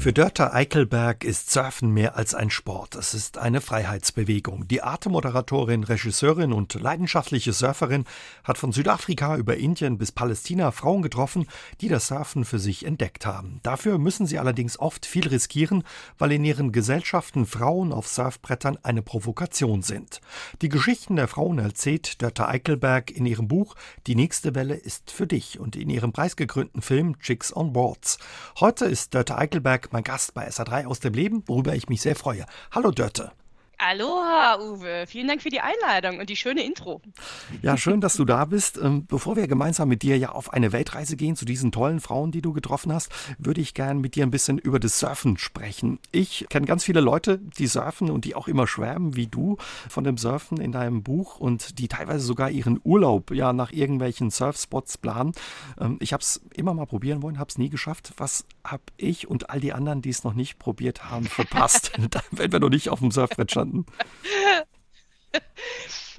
Für Dörter Eichelberg ist Surfen mehr als ein Sport. Es ist eine Freiheitsbewegung. Die Arte-Moderatorin, Regisseurin und leidenschaftliche Surferin hat von Südafrika über Indien bis Palästina Frauen getroffen, die das Surfen für sich entdeckt haben. Dafür müssen sie allerdings oft viel riskieren, weil in ihren Gesellschaften Frauen auf Surfbrettern eine Provokation sind. Die Geschichten der Frauen erzählt Dörter Eichelberg in ihrem Buch Die nächste Welle ist für dich und in ihrem preisgekrönten Film Chicks on Boards. Heute ist Dörter Eichelberg mein Gast bei SA3 aus dem Leben, worüber ich mich sehr freue. Hallo Dörte. Aloha, Uwe. Vielen Dank für die Einladung und die schöne Intro. Ja, schön, dass du da bist. Ähm, bevor wir gemeinsam mit dir ja auf eine Weltreise gehen zu diesen tollen Frauen, die du getroffen hast, würde ich gern mit dir ein bisschen über das Surfen sprechen. Ich kenne ganz viele Leute, die surfen und die auch immer schwärmen, wie du, von dem Surfen in deinem Buch und die teilweise sogar ihren Urlaub ja nach irgendwelchen Surfspots planen. Ähm, ich habe es immer mal probieren wollen, habe es nie geschafft. Was habe ich und all die anderen, die es noch nicht probiert haben, verpasst, wenn wir noch nicht auf dem Surfbrett standen? Verstanden.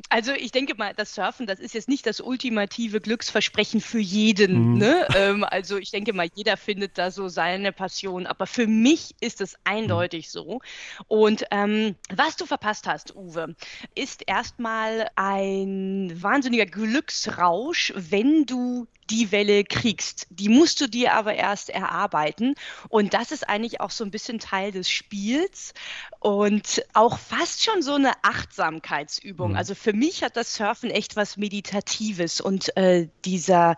Also ich denke mal, das Surfen, das ist jetzt nicht das ultimative Glücksversprechen für jeden. Mhm. Ne? Ähm, also ich denke mal, jeder findet da so seine Passion. Aber für mich ist es eindeutig mhm. so. Und ähm, was du verpasst hast, Uwe, ist erstmal ein wahnsinniger Glücksrausch, wenn du die Welle kriegst. Die musst du dir aber erst erarbeiten. Und das ist eigentlich auch so ein bisschen Teil des Spiels und auch fast schon so eine Achtsamkeitsübung. Mhm. Also für mich hat das Surfen echt was Meditatives und äh, dieser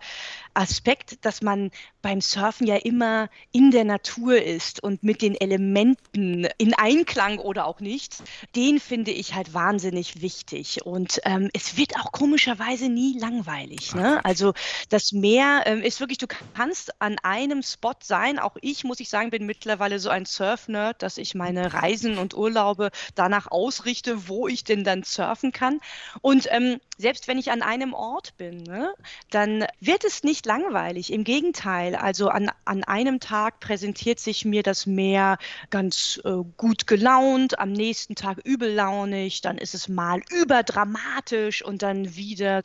Aspekt, dass man beim Surfen ja immer in der Natur ist und mit den Elementen in Einklang oder auch nicht, den finde ich halt wahnsinnig wichtig. Und ähm, es wird auch komischerweise nie langweilig. Ne? Also das Meer ähm, ist wirklich, du kannst an einem Spot sein. Auch ich, muss ich sagen, bin mittlerweile so ein Surf-Nerd, dass ich meine Reisen und Urlaube danach ausrichte, wo ich denn dann surfen kann. Und ähm, selbst wenn ich an einem Ort bin, ne, dann wird es nicht langweilig. Im Gegenteil, also an, an einem Tag präsentiert sich mir das Meer ganz äh, gut gelaunt, am nächsten Tag übellaunig, dann ist es mal überdramatisch und dann wieder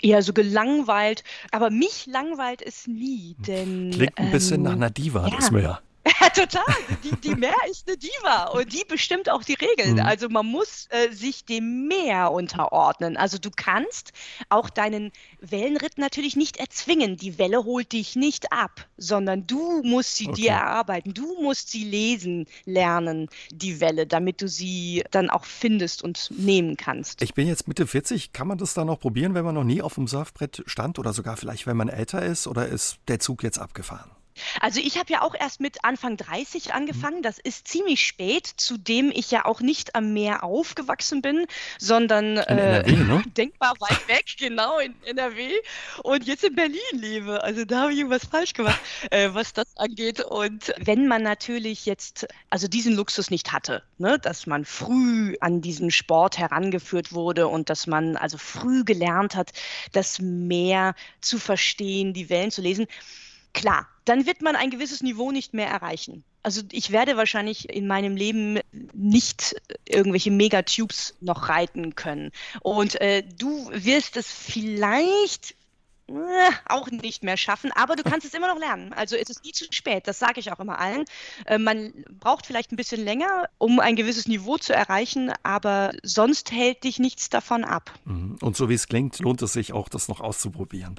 eher so gelangweilt. Aber mich langweilt es nie, denn. Klingt ein bisschen ähm, nach einer Diva, ja. das Meer. Ja, total. Die, die Meer ist eine Diva und die bestimmt auch die Regeln. Mhm. Also man muss äh, sich dem Meer unterordnen. Also du kannst auch deinen Wellenritt natürlich nicht erzwingen. Die Welle holt dich nicht ab, sondern du musst sie okay. dir erarbeiten. Du musst sie lesen lernen, die Welle, damit du sie dann auch findest und nehmen kannst. Ich bin jetzt Mitte 40. Kann man das dann noch probieren, wenn man noch nie auf dem Surfbrett stand oder sogar vielleicht, wenn man älter ist? Oder ist der Zug jetzt abgefahren? Also ich habe ja auch erst mit Anfang 30 angefangen. Das ist ziemlich spät, zudem ich ja auch nicht am Meer aufgewachsen bin, sondern äh, NRW, ne? denkbar weit weg, genau in NRW und jetzt in Berlin lebe. Also da habe ich irgendwas falsch gemacht, äh, was das angeht. Und wenn man natürlich jetzt also diesen Luxus nicht hatte, ne, dass man früh an diesen Sport herangeführt wurde und dass man also früh gelernt hat, das Meer zu verstehen, die Wellen zu lesen, klar, dann wird man ein gewisses Niveau nicht mehr erreichen. Also ich werde wahrscheinlich in meinem Leben nicht irgendwelche Megatubes noch reiten können. Und äh, du wirst es vielleicht auch nicht mehr schaffen, aber du kannst es immer noch lernen. Also es ist nie zu spät, das sage ich auch immer allen. Äh, man braucht vielleicht ein bisschen länger, um ein gewisses Niveau zu erreichen, aber sonst hält dich nichts davon ab. Mhm. Und so wie es klingt, lohnt es sich auch, das noch auszuprobieren.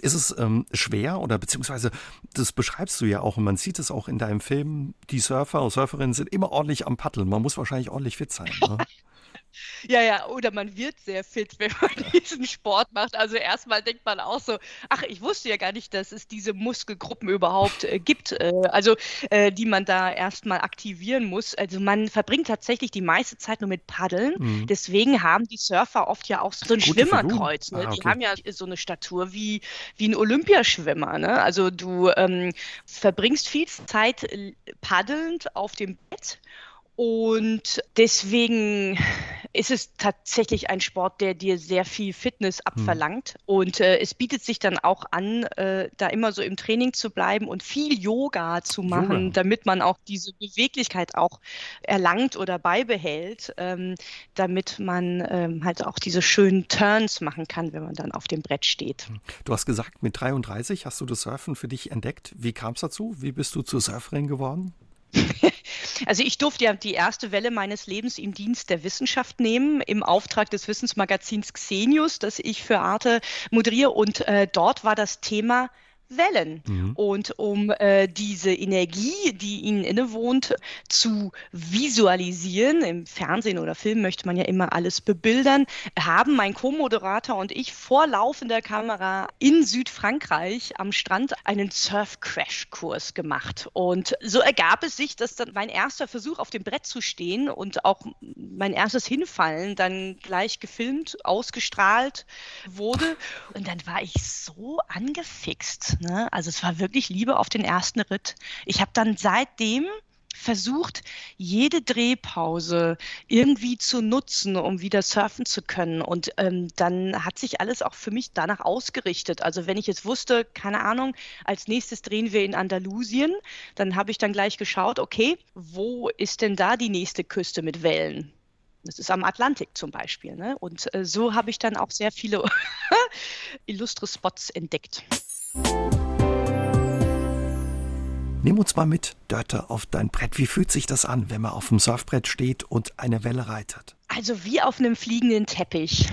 Ist es ähm, schwer oder beziehungsweise, das beschreibst du ja auch und man sieht es auch in deinem Film, die Surfer und Surferinnen sind immer ordentlich am Paddeln. Man muss wahrscheinlich ordentlich fit sein. Ne? Ja, ja, oder man wird sehr fit, wenn man diesen Sport macht. Also erstmal denkt man auch so, ach, ich wusste ja gar nicht, dass es diese Muskelgruppen überhaupt äh, gibt, äh, also äh, die man da erstmal aktivieren muss. Also man verbringt tatsächlich die meiste Zeit nur mit Paddeln. Mhm. Deswegen haben die Surfer oft ja auch so ein Gute Schwimmerkreuz. Ne? Ah, okay. Die haben ja so eine Statur wie, wie ein Olympiaschwimmer. Ne? Also du ähm, verbringst viel Zeit paddelnd auf dem Bett und deswegen ist es tatsächlich ein Sport, der dir sehr viel Fitness hm. abverlangt. Mhm. Und äh, es bietet sich dann auch an, äh, da immer so im Training zu bleiben und viel Yoga zu machen, Yoga. damit man auch diese Beweglichkeit auch erlangt oder beibehält, ähm, damit man ähm, halt auch diese schönen Turns machen kann, wenn man dann auf dem Brett steht. Hm. Du hast gesagt, mit 33 hast du das Surfen für dich entdeckt. Wie kam es dazu? Wie bist du zur Surferin geworden? Also ich durfte ja die erste Welle meines Lebens im Dienst der Wissenschaft nehmen, im Auftrag des Wissensmagazins Xenius, das ich für Arte moderiere. Und äh, dort war das Thema Wellen. Mhm. Und um äh, diese Energie, die ihnen innewohnt, zu visualisieren, im Fernsehen oder Film möchte man ja immer alles bebildern, haben mein Co-Moderator und ich vor laufender Kamera in Südfrankreich am Strand einen Surf-Crash-Kurs gemacht. Und so ergab es sich, dass dann mein erster Versuch auf dem Brett zu stehen und auch mein erstes Hinfallen dann gleich gefilmt, ausgestrahlt wurde. Und dann war ich so angefixt Ne? Also es war wirklich Liebe auf den ersten Ritt. Ich habe dann seitdem versucht, jede Drehpause irgendwie zu nutzen, um wieder surfen zu können. Und ähm, dann hat sich alles auch für mich danach ausgerichtet. Also wenn ich jetzt wusste, keine Ahnung, als nächstes drehen wir in Andalusien, dann habe ich dann gleich geschaut, okay, wo ist denn da die nächste Küste mit Wellen? Das ist am Atlantik zum Beispiel. Ne? Und äh, so habe ich dann auch sehr viele illustre Spots entdeckt. Nimm uns mal mit, Dörte, auf dein Brett. Wie fühlt sich das an, wenn man auf dem Surfbrett steht und eine Welle reitet? Also wie auf einem fliegenden Teppich.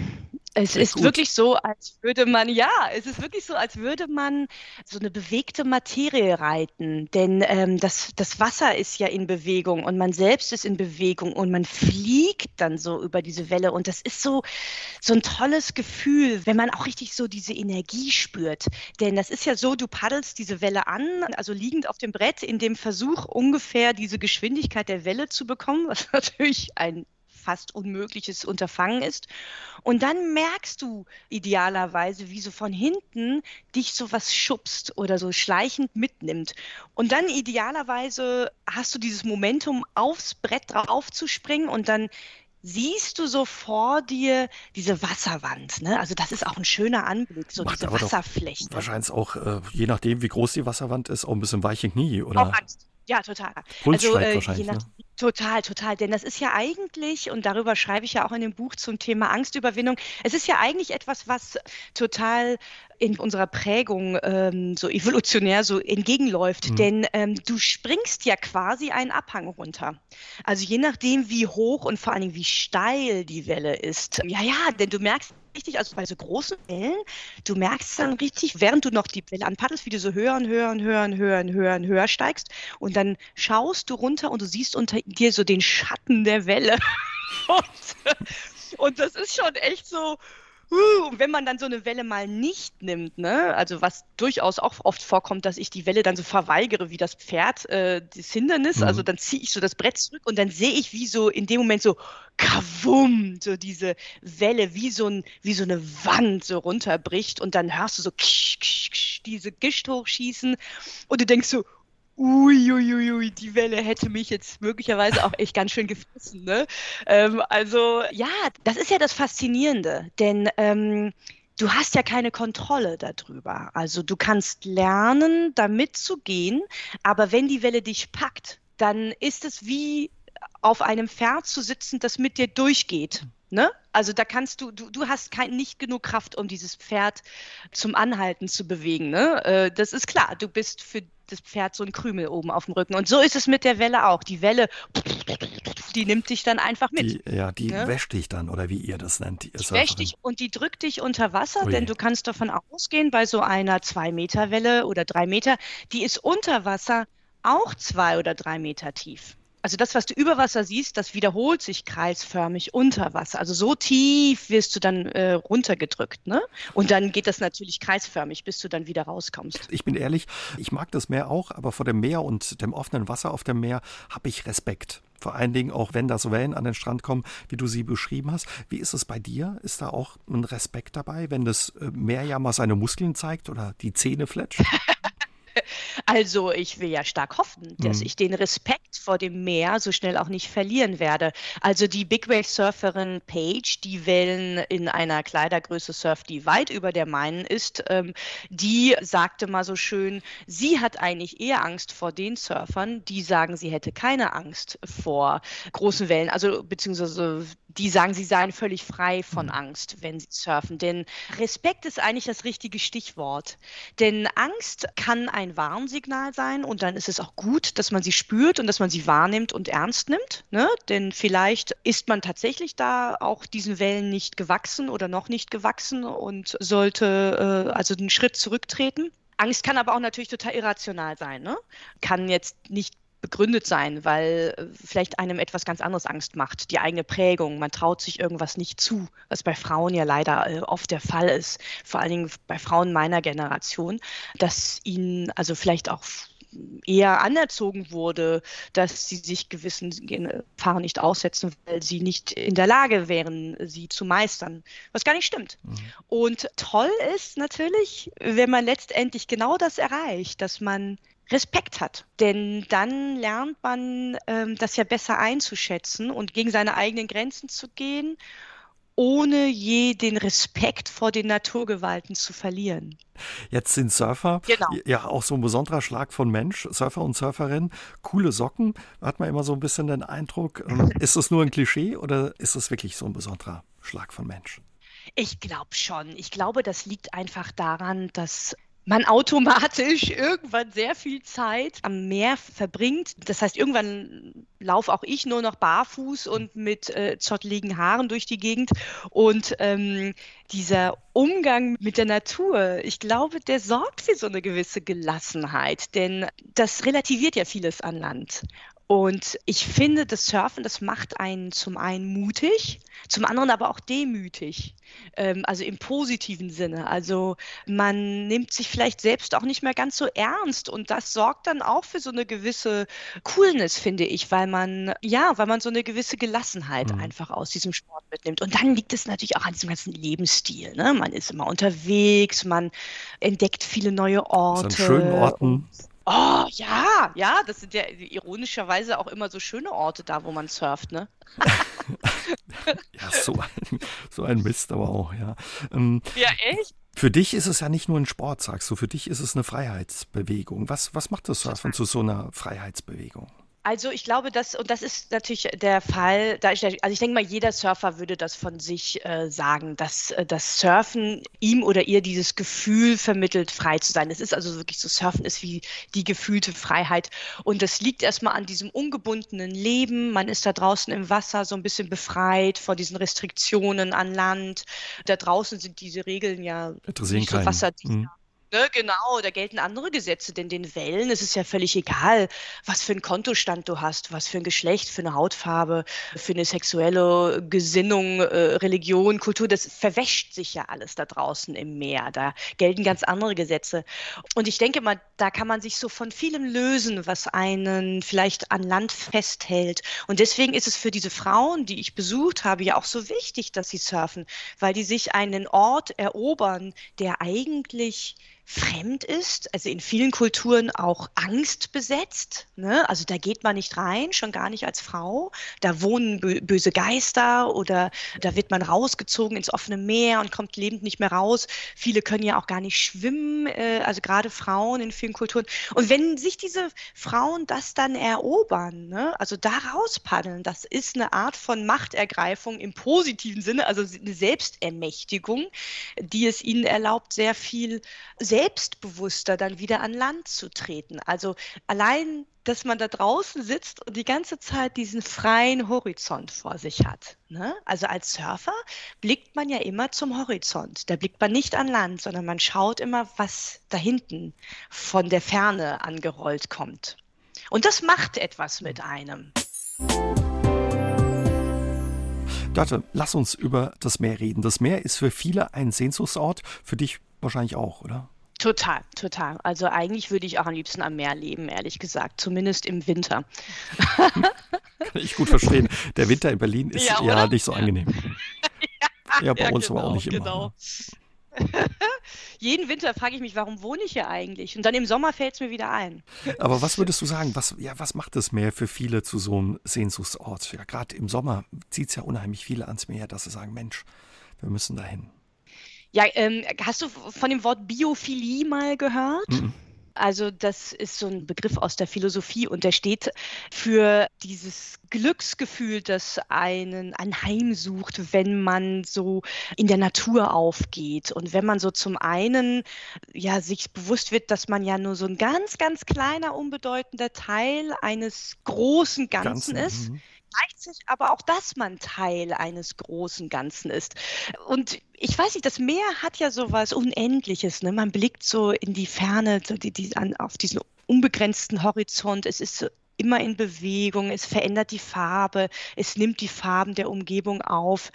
Es Sehr ist gut. wirklich so, als würde man, ja, es ist wirklich so, als würde man so eine bewegte Materie reiten. Denn ähm, das, das Wasser ist ja in Bewegung und man selbst ist in Bewegung und man fliegt dann so über diese Welle. Und das ist so, so ein tolles Gefühl, wenn man auch richtig so diese Energie spürt. Denn das ist ja so, du paddelst diese Welle an, also liegend auf dem Brett, in dem Versuch, ungefähr diese Geschwindigkeit der Welle zu bekommen, was natürlich ein fast unmögliches Unterfangen ist. Und dann merkst du idealerweise, wie so von hinten dich so was schubst oder so schleichend mitnimmt. Und dann idealerweise hast du dieses Momentum, aufs Brett drauf zu springen und dann siehst du so vor dir diese Wasserwand. Ne? Also das ist auch ein schöner Anblick, so Macht diese Wasserfläche. Wahrscheinlich auch, äh, je nachdem, wie groß die Wasserwand ist, auch ein bisschen weiche Knie, oder? Auch Angst. Ja, total. Also äh, je nach, ne? Total, total. Denn das ist ja eigentlich, und darüber schreibe ich ja auch in dem Buch zum Thema Angstüberwindung, es ist ja eigentlich etwas, was total in unserer Prägung ähm, so evolutionär so entgegenläuft. Mhm. Denn ähm, du springst ja quasi einen Abhang runter. Also je nachdem, wie hoch und vor allen Dingen wie steil die Welle ist. Ja, ja, denn du merkst richtig, also bei so großen Wellen, du merkst dann richtig, während du noch die Welle anpaddelst, wie du so höher und höher und höher und höher und höher und höher steigst. Und dann schaust du runter und du siehst unter dir so den Schatten der Welle. und, und das ist schon echt so, und wenn man dann so eine Welle mal nicht nimmt, ne, also was durchaus auch oft vorkommt, dass ich die Welle dann so verweigere wie das Pferd, äh, das Hindernis, mhm. also dann ziehe ich so das Brett zurück und dann sehe ich wie so in dem Moment so kavum, so diese Welle wie so, ein, wie so eine Wand so runterbricht und dann hörst du so ksch, ksch, ksch, diese Gischt hochschießen und du denkst so, Uiuiui, ui, ui, die Welle hätte mich jetzt möglicherweise auch echt ganz schön gefressen. Ne? Ähm, also ja, das ist ja das Faszinierende, denn ähm, du hast ja keine Kontrolle darüber. Also du kannst lernen, damit zu gehen, aber wenn die Welle dich packt, dann ist es wie auf einem Pferd zu sitzen, das mit dir durchgeht. Ne? Also da kannst du, du, du hast kein, nicht genug Kraft, um dieses Pferd zum Anhalten zu bewegen. Ne? Äh, das ist klar, du bist für das Pferd so ein Krümel oben auf dem Rücken. Und so ist es mit der Welle auch. Die Welle, die nimmt dich dann einfach mit. Die, ja, die ne? wäscht dich dann, oder wie ihr das nennt. Die, die wäscht dich und die drückt dich unter Wasser, Ui. denn du kannst davon ausgehen, bei so einer 2-Meter-Welle oder 3 Meter, die ist unter Wasser auch zwei oder drei Meter tief also das, was du über Wasser siehst, das wiederholt sich kreisförmig unter Wasser. Also so tief wirst du dann äh, runtergedrückt, ne? Und dann geht das natürlich kreisförmig, bis du dann wieder rauskommst. Ich bin ehrlich, ich mag das Meer auch, aber vor dem Meer und dem offenen Wasser auf dem Meer habe ich Respekt. Vor allen Dingen auch, wenn das Wellen an den Strand kommen, wie du sie beschrieben hast. Wie ist es bei dir? Ist da auch ein Respekt dabei, wenn das äh, Meer ja mal seine Muskeln zeigt oder die Zähne fletscht? Also ich will ja stark hoffen, dass mhm. ich den Respekt vor dem Meer so schnell auch nicht verlieren werde. Also die Big Wave Surferin Paige, die Wellen in einer Kleidergröße surft, die weit über der meinen ist, ähm, die sagte mal so schön, sie hat eigentlich eher Angst vor den Surfern, die sagen, sie hätte keine Angst vor großen Wellen, also beziehungsweise die sagen, sie seien völlig frei von mhm. Angst, wenn sie surfen. Denn Respekt ist eigentlich das richtige Stichwort. Denn Angst kann ein Warnsignal sein und dann ist es auch gut, dass man sie spürt und dass man sie wahrnimmt und ernst nimmt. Ne? Denn vielleicht ist man tatsächlich da auch diesen Wellen nicht gewachsen oder noch nicht gewachsen und sollte äh, also einen Schritt zurücktreten. Angst kann aber auch natürlich total irrational sein. Ne? Kann jetzt nicht begründet sein, weil äh, vielleicht einem etwas ganz anderes Angst macht, die eigene Prägung. Man traut sich irgendwas nicht zu, was bei Frauen ja leider äh, oft der Fall ist, vor allen Dingen bei Frauen meiner Generation, dass ihnen also vielleicht auch eher anerzogen wurde, dass sie sich gewissen Gefahren nicht aussetzen, weil sie nicht in der Lage wären, sie zu meistern, was gar nicht stimmt. Mhm. Und toll ist natürlich, wenn man letztendlich genau das erreicht, dass man Respekt hat. Denn dann lernt man ähm, das ja besser einzuschätzen und gegen seine eigenen Grenzen zu gehen, ohne je den Respekt vor den Naturgewalten zu verlieren. Jetzt sind Surfer genau. ja auch so ein besonderer Schlag von Mensch, Surfer und Surferin. Coole Socken, hat man immer so ein bisschen den Eindruck. Ähm, ist das nur ein Klischee oder ist das wirklich so ein besonderer Schlag von Mensch? Ich glaube schon. Ich glaube, das liegt einfach daran, dass man automatisch irgendwann sehr viel Zeit am Meer verbringt. Das heißt, irgendwann laufe auch ich nur noch barfuß und mit äh, zotteligen Haaren durch die Gegend. Und ähm, dieser Umgang mit der Natur, ich glaube, der sorgt für so eine gewisse Gelassenheit, denn das relativiert ja vieles an Land. Und ich finde, das Surfen, das macht einen zum einen mutig, zum anderen aber auch demütig. Ähm, also im positiven Sinne. Also man nimmt sich vielleicht selbst auch nicht mehr ganz so ernst und das sorgt dann auch für so eine gewisse Coolness, finde ich, weil man, ja, weil man so eine gewisse Gelassenheit mhm. einfach aus diesem Sport mitnimmt. Und dann liegt es natürlich auch an diesem ganzen Lebensstil. Ne? Man ist immer unterwegs, man entdeckt viele neue Orte. an schönen Orten. Oh, ja, ja, das sind ja ironischerweise auch immer so schöne Orte da, wo man surft, ne? ja, so ein, so ein Mist aber auch, ja. Ähm, ja, echt? Für dich ist es ja nicht nur ein Sport, sagst du. Für dich ist es eine Freiheitsbewegung. Was, was macht das Surfen zu so einer Freiheitsbewegung? Also ich glaube, dass, und das ist natürlich der Fall, da ich, also ich denke mal, jeder Surfer würde das von sich äh, sagen, dass äh, das Surfen ihm oder ihr dieses Gefühl vermittelt, frei zu sein. Es ist also wirklich so, Surfen ist wie die gefühlte Freiheit. Und das liegt erstmal an diesem ungebundenen Leben. Man ist da draußen im Wasser so ein bisschen befreit vor diesen Restriktionen an Land. Da draußen sind diese Regeln ja nicht so wasserdicht. Mhm. Ne, genau, da gelten andere Gesetze, denn den Wellen ist es ja völlig egal, was für einen Kontostand du hast, was für ein Geschlecht, für eine Hautfarbe, für eine sexuelle Gesinnung, äh, Religion, Kultur, das verwäscht sich ja alles da draußen im Meer. Da gelten ganz andere Gesetze. Und ich denke mal, da kann man sich so von vielem lösen, was einen vielleicht an Land festhält. Und deswegen ist es für diese Frauen, die ich besucht habe, ja auch so wichtig, dass sie surfen, weil die sich einen Ort erobern, der eigentlich fremd ist, also in vielen Kulturen auch Angst besetzt. Ne? Also da geht man nicht rein, schon gar nicht als Frau. Da wohnen böse Geister oder da wird man rausgezogen ins offene Meer und kommt lebend nicht mehr raus. Viele können ja auch gar nicht schwimmen, äh, also gerade Frauen in vielen Kulturen. Und wenn sich diese Frauen das dann erobern, ne? also da rauspaddeln, das ist eine Art von Machtergreifung im positiven Sinne, also eine Selbstermächtigung, die es ihnen erlaubt, sehr viel selbstbewusster dann wieder an Land zu treten. Also allein, dass man da draußen sitzt und die ganze Zeit diesen freien Horizont vor sich hat. Ne? Also als Surfer blickt man ja immer zum Horizont. Da blickt man nicht an Land, sondern man schaut immer, was da hinten von der Ferne angerollt kommt. Und das macht etwas mit einem. Dörte, lass uns über das Meer reden. Das Meer ist für viele ein Sehnsuchtsort, für dich wahrscheinlich auch, oder? Total, total. Also eigentlich würde ich auch am liebsten am Meer leben, ehrlich gesagt, zumindest im Winter. Kann ich gut verstehen. Der Winter in Berlin ist ja, ja nicht so angenehm. ja, ja, bei ja, uns genau, aber auch nicht immer. Genau. jeden Winter frage ich mich, warum wohne ich hier eigentlich? Und dann im Sommer fällt es mir wieder ein. Aber was würdest du sagen, was, ja, was macht das Meer für viele zu so einem Sehnsuchtsort? Ja, gerade im Sommer zieht es ja unheimlich viele ans Meer, dass sie sagen, Mensch, wir müssen dahin. Ja, ähm, hast du von dem Wort Biophilie mal gehört? Mhm. Also das ist so ein Begriff aus der Philosophie und der steht für dieses Glücksgefühl, das einen ein Heim sucht, wenn man so in der Natur aufgeht und wenn man so zum einen ja sich bewusst wird, dass man ja nur so ein ganz ganz kleiner unbedeutender Teil eines großen Ganzen, Ganzen ist. Mhm gleichzeitig aber auch, dass man Teil eines großen Ganzen ist. Und ich weiß nicht, das Meer hat ja so was Unendliches. Ne? Man blickt so in die Ferne, so die, die, an, auf diesen unbegrenzten Horizont. Es ist so immer in Bewegung, es verändert die Farbe, es nimmt die Farben der Umgebung auf.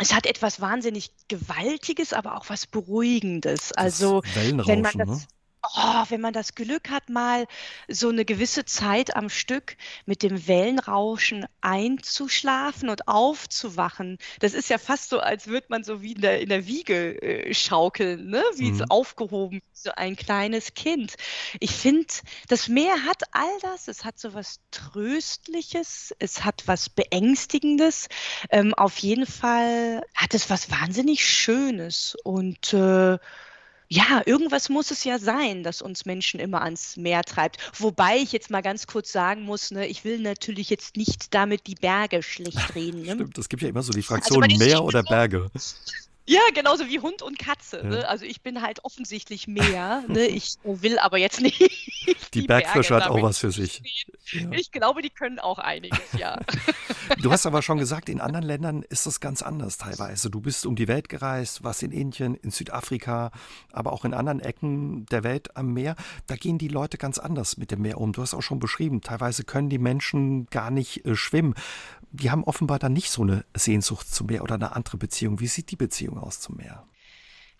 Es hat etwas wahnsinnig Gewaltiges, aber auch was Beruhigendes. Also wenn man das, ne? Oh, wenn man das Glück hat, mal so eine gewisse Zeit am Stück mit dem Wellenrauschen einzuschlafen und aufzuwachen, das ist ja fast so, als würde man so wie in der, in der Wiege äh, schaukeln, ne? wie mhm. so aufgehoben, so ein kleines Kind. Ich finde, das Meer hat all das. Es hat so was Tröstliches, es hat was Beängstigendes. Ähm, auf jeden Fall hat es was wahnsinnig Schönes und äh, ja, irgendwas muss es ja sein, das uns Menschen immer ans Meer treibt. Wobei ich jetzt mal ganz kurz sagen muss, ne, ich will natürlich jetzt nicht damit die Berge schlecht reden. Ne? Stimmt, es gibt ja immer so die also Fraktion also Meer oder Berge. Ja, genauso wie Hund und Katze. Ja. Ne? Also ich bin halt offensichtlich mehr. ne? Ich will aber jetzt nicht. Die, die Bergfische hat auch was für sich. Ja. Ich glaube, die können auch einiges, ja. Du hast aber schon gesagt, in anderen Ländern ist das ganz anders teilweise. Du bist um die Welt gereist, warst in Indien, in Südafrika, aber auch in anderen Ecken der Welt am Meer. Da gehen die Leute ganz anders mit dem Meer um. Du hast auch schon beschrieben, teilweise können die Menschen gar nicht äh, schwimmen die haben offenbar dann nicht so eine Sehnsucht zum Meer oder eine andere Beziehung. Wie sieht die Beziehung aus zum Meer?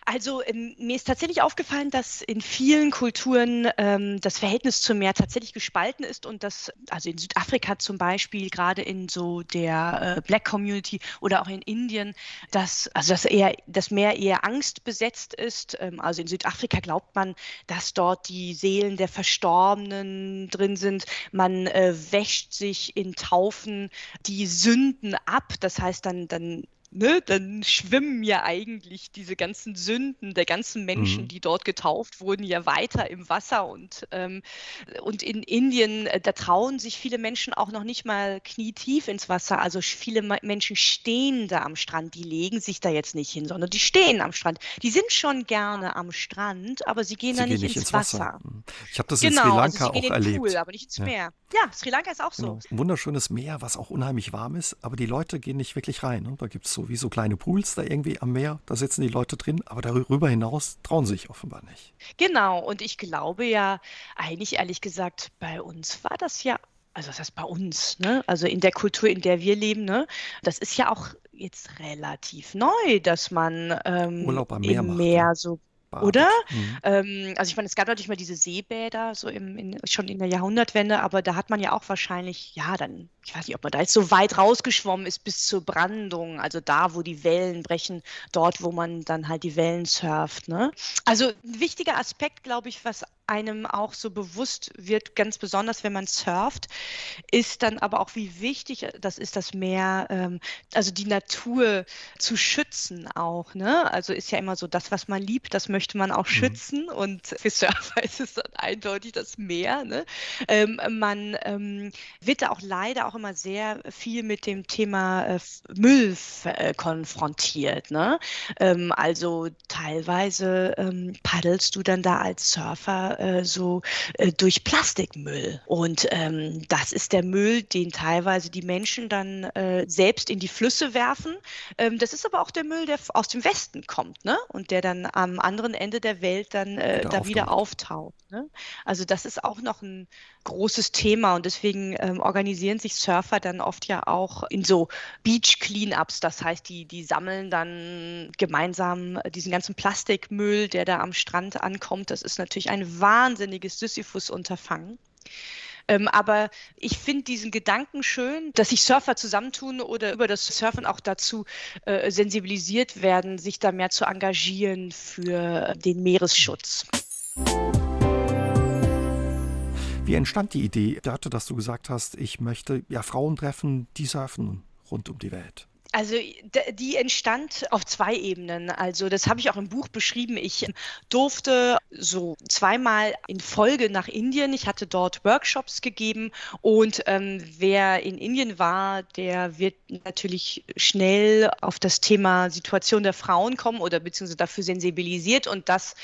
Also ähm, mir ist tatsächlich aufgefallen, dass in vielen Kulturen ähm, das Verhältnis zum Meer tatsächlich gespalten ist und dass, also in Südafrika zum Beispiel, gerade in so der äh, Black Community oder auch in Indien, dass, also dass eher das Meer eher angstbesetzt ist. Ähm, also in Südafrika glaubt man, dass dort die Seelen der Verstorbenen drin sind. Man äh, wäscht sich in Taufen die Sünden ab. Das heißt, dann, dann ne, dann schwimmen ja eigentlich diese ganzen Sünden der ganzen Menschen, mhm. die dort getauft wurden, ja weiter im Wasser. Und, ähm, und in Indien, äh, da trauen sich viele Menschen auch noch nicht mal knietief ins Wasser. Also viele Menschen stehen da am Strand, die legen sich da jetzt nicht hin, sondern die stehen am Strand. Die sind schon gerne am Strand, aber sie gehen sie da nicht, nicht ins, ins Wasser. Wasser. Mhm. Ich habe das genau, in Sri Lanka also auch in erlebt. Pool, aber nicht ins ja. Meer. Ja, Sri Lanka ist auch genau. so. Ein wunderschönes Meer, was auch unheimlich warm ist, aber die Leute gehen nicht wirklich rein. Ne? Da gibt es so wie so kleine Pools da irgendwie am Meer. Da sitzen die Leute drin, aber darüber hinaus trauen sich offenbar nicht. Genau, und ich glaube ja, eigentlich ehrlich gesagt, bei uns war das ja also das heißt bei uns, ne? also in der Kultur, in der wir leben, ne? das ist ja auch jetzt relativ neu, dass man ähm, Urlaub am Meer, im Meer macht, so Badet. Oder? Mhm. Ähm, also ich meine, es gab natürlich mal diese Seebäder, so im, in, schon in der Jahrhundertwende, aber da hat man ja auch wahrscheinlich, ja, dann, ich weiß nicht, ob man da jetzt so weit rausgeschwommen ist bis zur Brandung, also da, wo die Wellen brechen, dort, wo man dann halt die Wellen surft. Ne? Also ein wichtiger Aspekt, glaube ich, was einem auch so bewusst wird, ganz besonders wenn man surft, ist dann aber auch, wie wichtig das ist, das Meer, ähm, also die Natur zu schützen auch. Ne? Also ist ja immer so, das, was man liebt, das möchte man auch mhm. schützen und für Surfer ist es dann eindeutig das Meer. Ne? Ähm, man ähm, wird da auch leider auch immer sehr viel mit dem Thema äh, Müll äh, konfrontiert. Ne? Ähm, also teilweise ähm, paddelst du dann da als Surfer äh, so äh, durch Plastikmüll. Und ähm, das ist der Müll, den teilweise die Menschen dann äh, selbst in die Flüsse werfen. Ähm, das ist aber auch der Müll, der aus dem Westen kommt, ne? Und der dann am anderen Ende der Welt dann äh, da wieder auftaucht. Ne? Also das ist auch noch ein großes Thema und deswegen ähm, organisieren sich Surfer dann oft ja auch in so Beach Cleanups. Das heißt, die, die sammeln dann gemeinsam diesen ganzen Plastikmüll, der da am Strand ankommt. Das ist natürlich ein wahnsinniges Sisyphus-Unterfangen. Ähm, aber ich finde diesen Gedanken schön, dass sich Surfer zusammentun oder über das Surfen auch dazu äh, sensibilisiert werden, sich da mehr zu engagieren für den Meeresschutz. Wie entstand die Idee, Dörte, dass du gesagt hast, ich möchte ja Frauen treffen, die surfen rund um die Welt? Also die entstand auf zwei Ebenen. Also das habe ich auch im Buch beschrieben. Ich durfte so zweimal in Folge nach Indien. Ich hatte dort Workshops gegeben und ähm, wer in Indien war, der wird natürlich schnell auf das Thema Situation der Frauen kommen oder beziehungsweise dafür sensibilisiert. Und das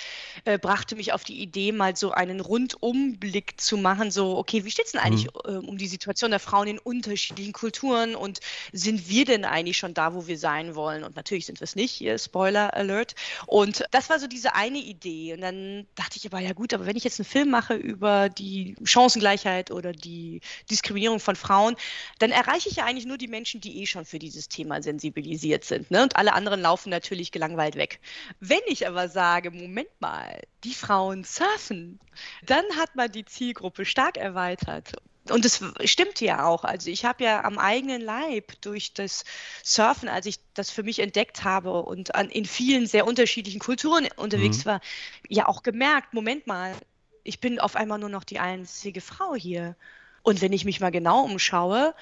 äh, brachte mich auf die Idee, mal so einen Rundumblick zu machen. So, okay, wie steht es denn eigentlich mhm. äh, um die Situation der Frauen in unterschiedlichen Kulturen und sind wir denn eigentlich schon da, wo wir sein wollen. Und natürlich sind wir es nicht, hier Spoiler Alert. Und das war so diese eine Idee. Und dann dachte ich aber, ja gut, aber wenn ich jetzt einen Film mache über die Chancengleichheit oder die Diskriminierung von Frauen, dann erreiche ich ja eigentlich nur die Menschen, die eh schon für dieses Thema sensibilisiert sind. Ne? Und alle anderen laufen natürlich gelangweilt weg. Wenn ich aber sage, Moment mal, die Frauen surfen, dann hat man die Zielgruppe stark erweitert und das stimmt ja auch. Also ich habe ja am eigenen Leib durch das Surfen, als ich das für mich entdeckt habe und an, in vielen sehr unterschiedlichen Kulturen unterwegs mhm. war, ja auch gemerkt, Moment mal, ich bin auf einmal nur noch die einzige Frau hier. Und wenn ich mich mal genau umschaue,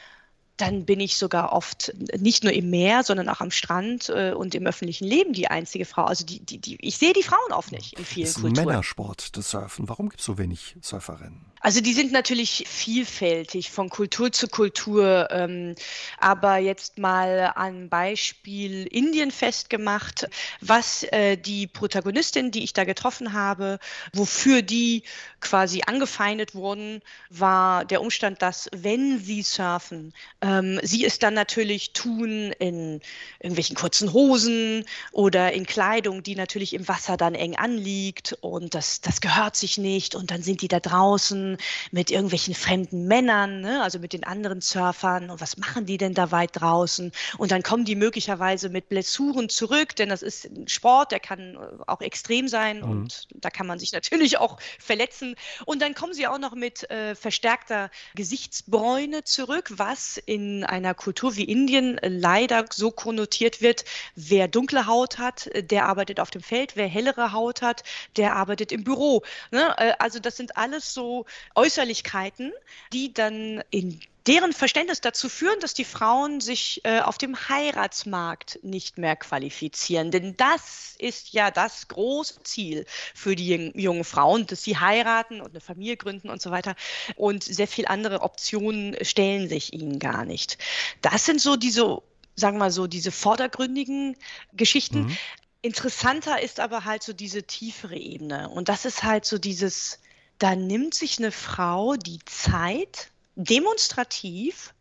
dann bin ich sogar oft nicht nur im Meer, sondern auch am Strand äh, und im öffentlichen Leben die einzige Frau. Also die, die, die, ich sehe die Frauen oft nicht in vielen das ist ein Kulturen. Männersport, das Surfen. Warum gibt es so wenig Surferinnen? Also die sind natürlich vielfältig von Kultur zu Kultur, ähm, aber jetzt mal an Beispiel Indien festgemacht, was äh, die Protagonistin, die ich da getroffen habe, wofür die quasi angefeindet wurden, war der Umstand, dass wenn sie surfen, ähm, sie es dann natürlich tun in irgendwelchen kurzen Hosen oder in Kleidung, die natürlich im Wasser dann eng anliegt und das, das gehört sich nicht und dann sind die da draußen mit irgendwelchen fremden Männern, ne? also mit den anderen Surfern und was machen die denn da weit draußen? Und dann kommen die möglicherweise mit Blessuren zurück, denn das ist ein Sport, der kann auch extrem sein mhm. und da kann man sich natürlich auch verletzen. Und dann kommen sie auch noch mit äh, verstärkter Gesichtsbräune zurück, was in einer Kultur wie Indien leider so konnotiert wird, wer dunkle Haut hat, der arbeitet auf dem Feld, wer hellere Haut hat, der arbeitet im Büro. Ne? Äh, also das sind alles so Äußerlichkeiten, die dann in deren Verständnis dazu führen, dass die Frauen sich äh, auf dem Heiratsmarkt nicht mehr qualifizieren. Denn das ist ja das große Ziel für die jungen Frauen, dass sie heiraten und eine Familie gründen und so weiter. Und sehr viele andere Optionen stellen sich ihnen gar nicht. Das sind so diese, sagen wir mal so, diese vordergründigen Geschichten. Mhm. Interessanter ist aber halt so diese tiefere Ebene. Und das ist halt so dieses, da nimmt sich eine Frau die Zeit, demonstrativ,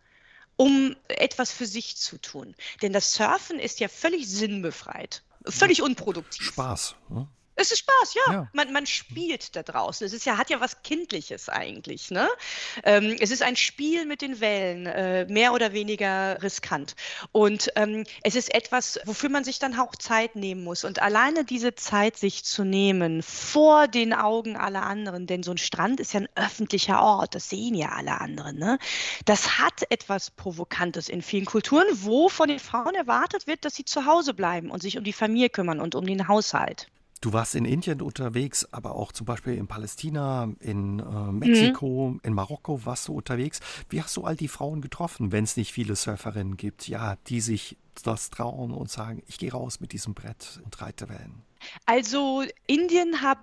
um etwas für sich zu tun. Denn das Surfen ist ja völlig sinnbefreit, völlig unproduktiv. Spaß. Ne? Es ist Spaß, ja. ja. Man, man spielt da draußen. Es ist ja, hat ja was Kindliches eigentlich. Ne? Ähm, es ist ein Spiel mit den Wellen, äh, mehr oder weniger riskant. Und ähm, es ist etwas, wofür man sich dann auch Zeit nehmen muss. Und alleine diese Zeit sich zu nehmen, vor den Augen aller anderen, denn so ein Strand ist ja ein öffentlicher Ort, das sehen ja alle anderen. Ne? Das hat etwas Provokantes in vielen Kulturen, wo von den Frauen erwartet wird, dass sie zu Hause bleiben und sich um die Familie kümmern und um den Haushalt. Du warst in Indien unterwegs, aber auch zum Beispiel in Palästina, in äh, Mexiko, mhm. in Marokko warst du unterwegs. Wie hast du all die Frauen getroffen, wenn es nicht viele Surferinnen gibt, ja, die sich das trauen und sagen, ich gehe raus mit diesem Brett und reite Wellen? Also Indien habe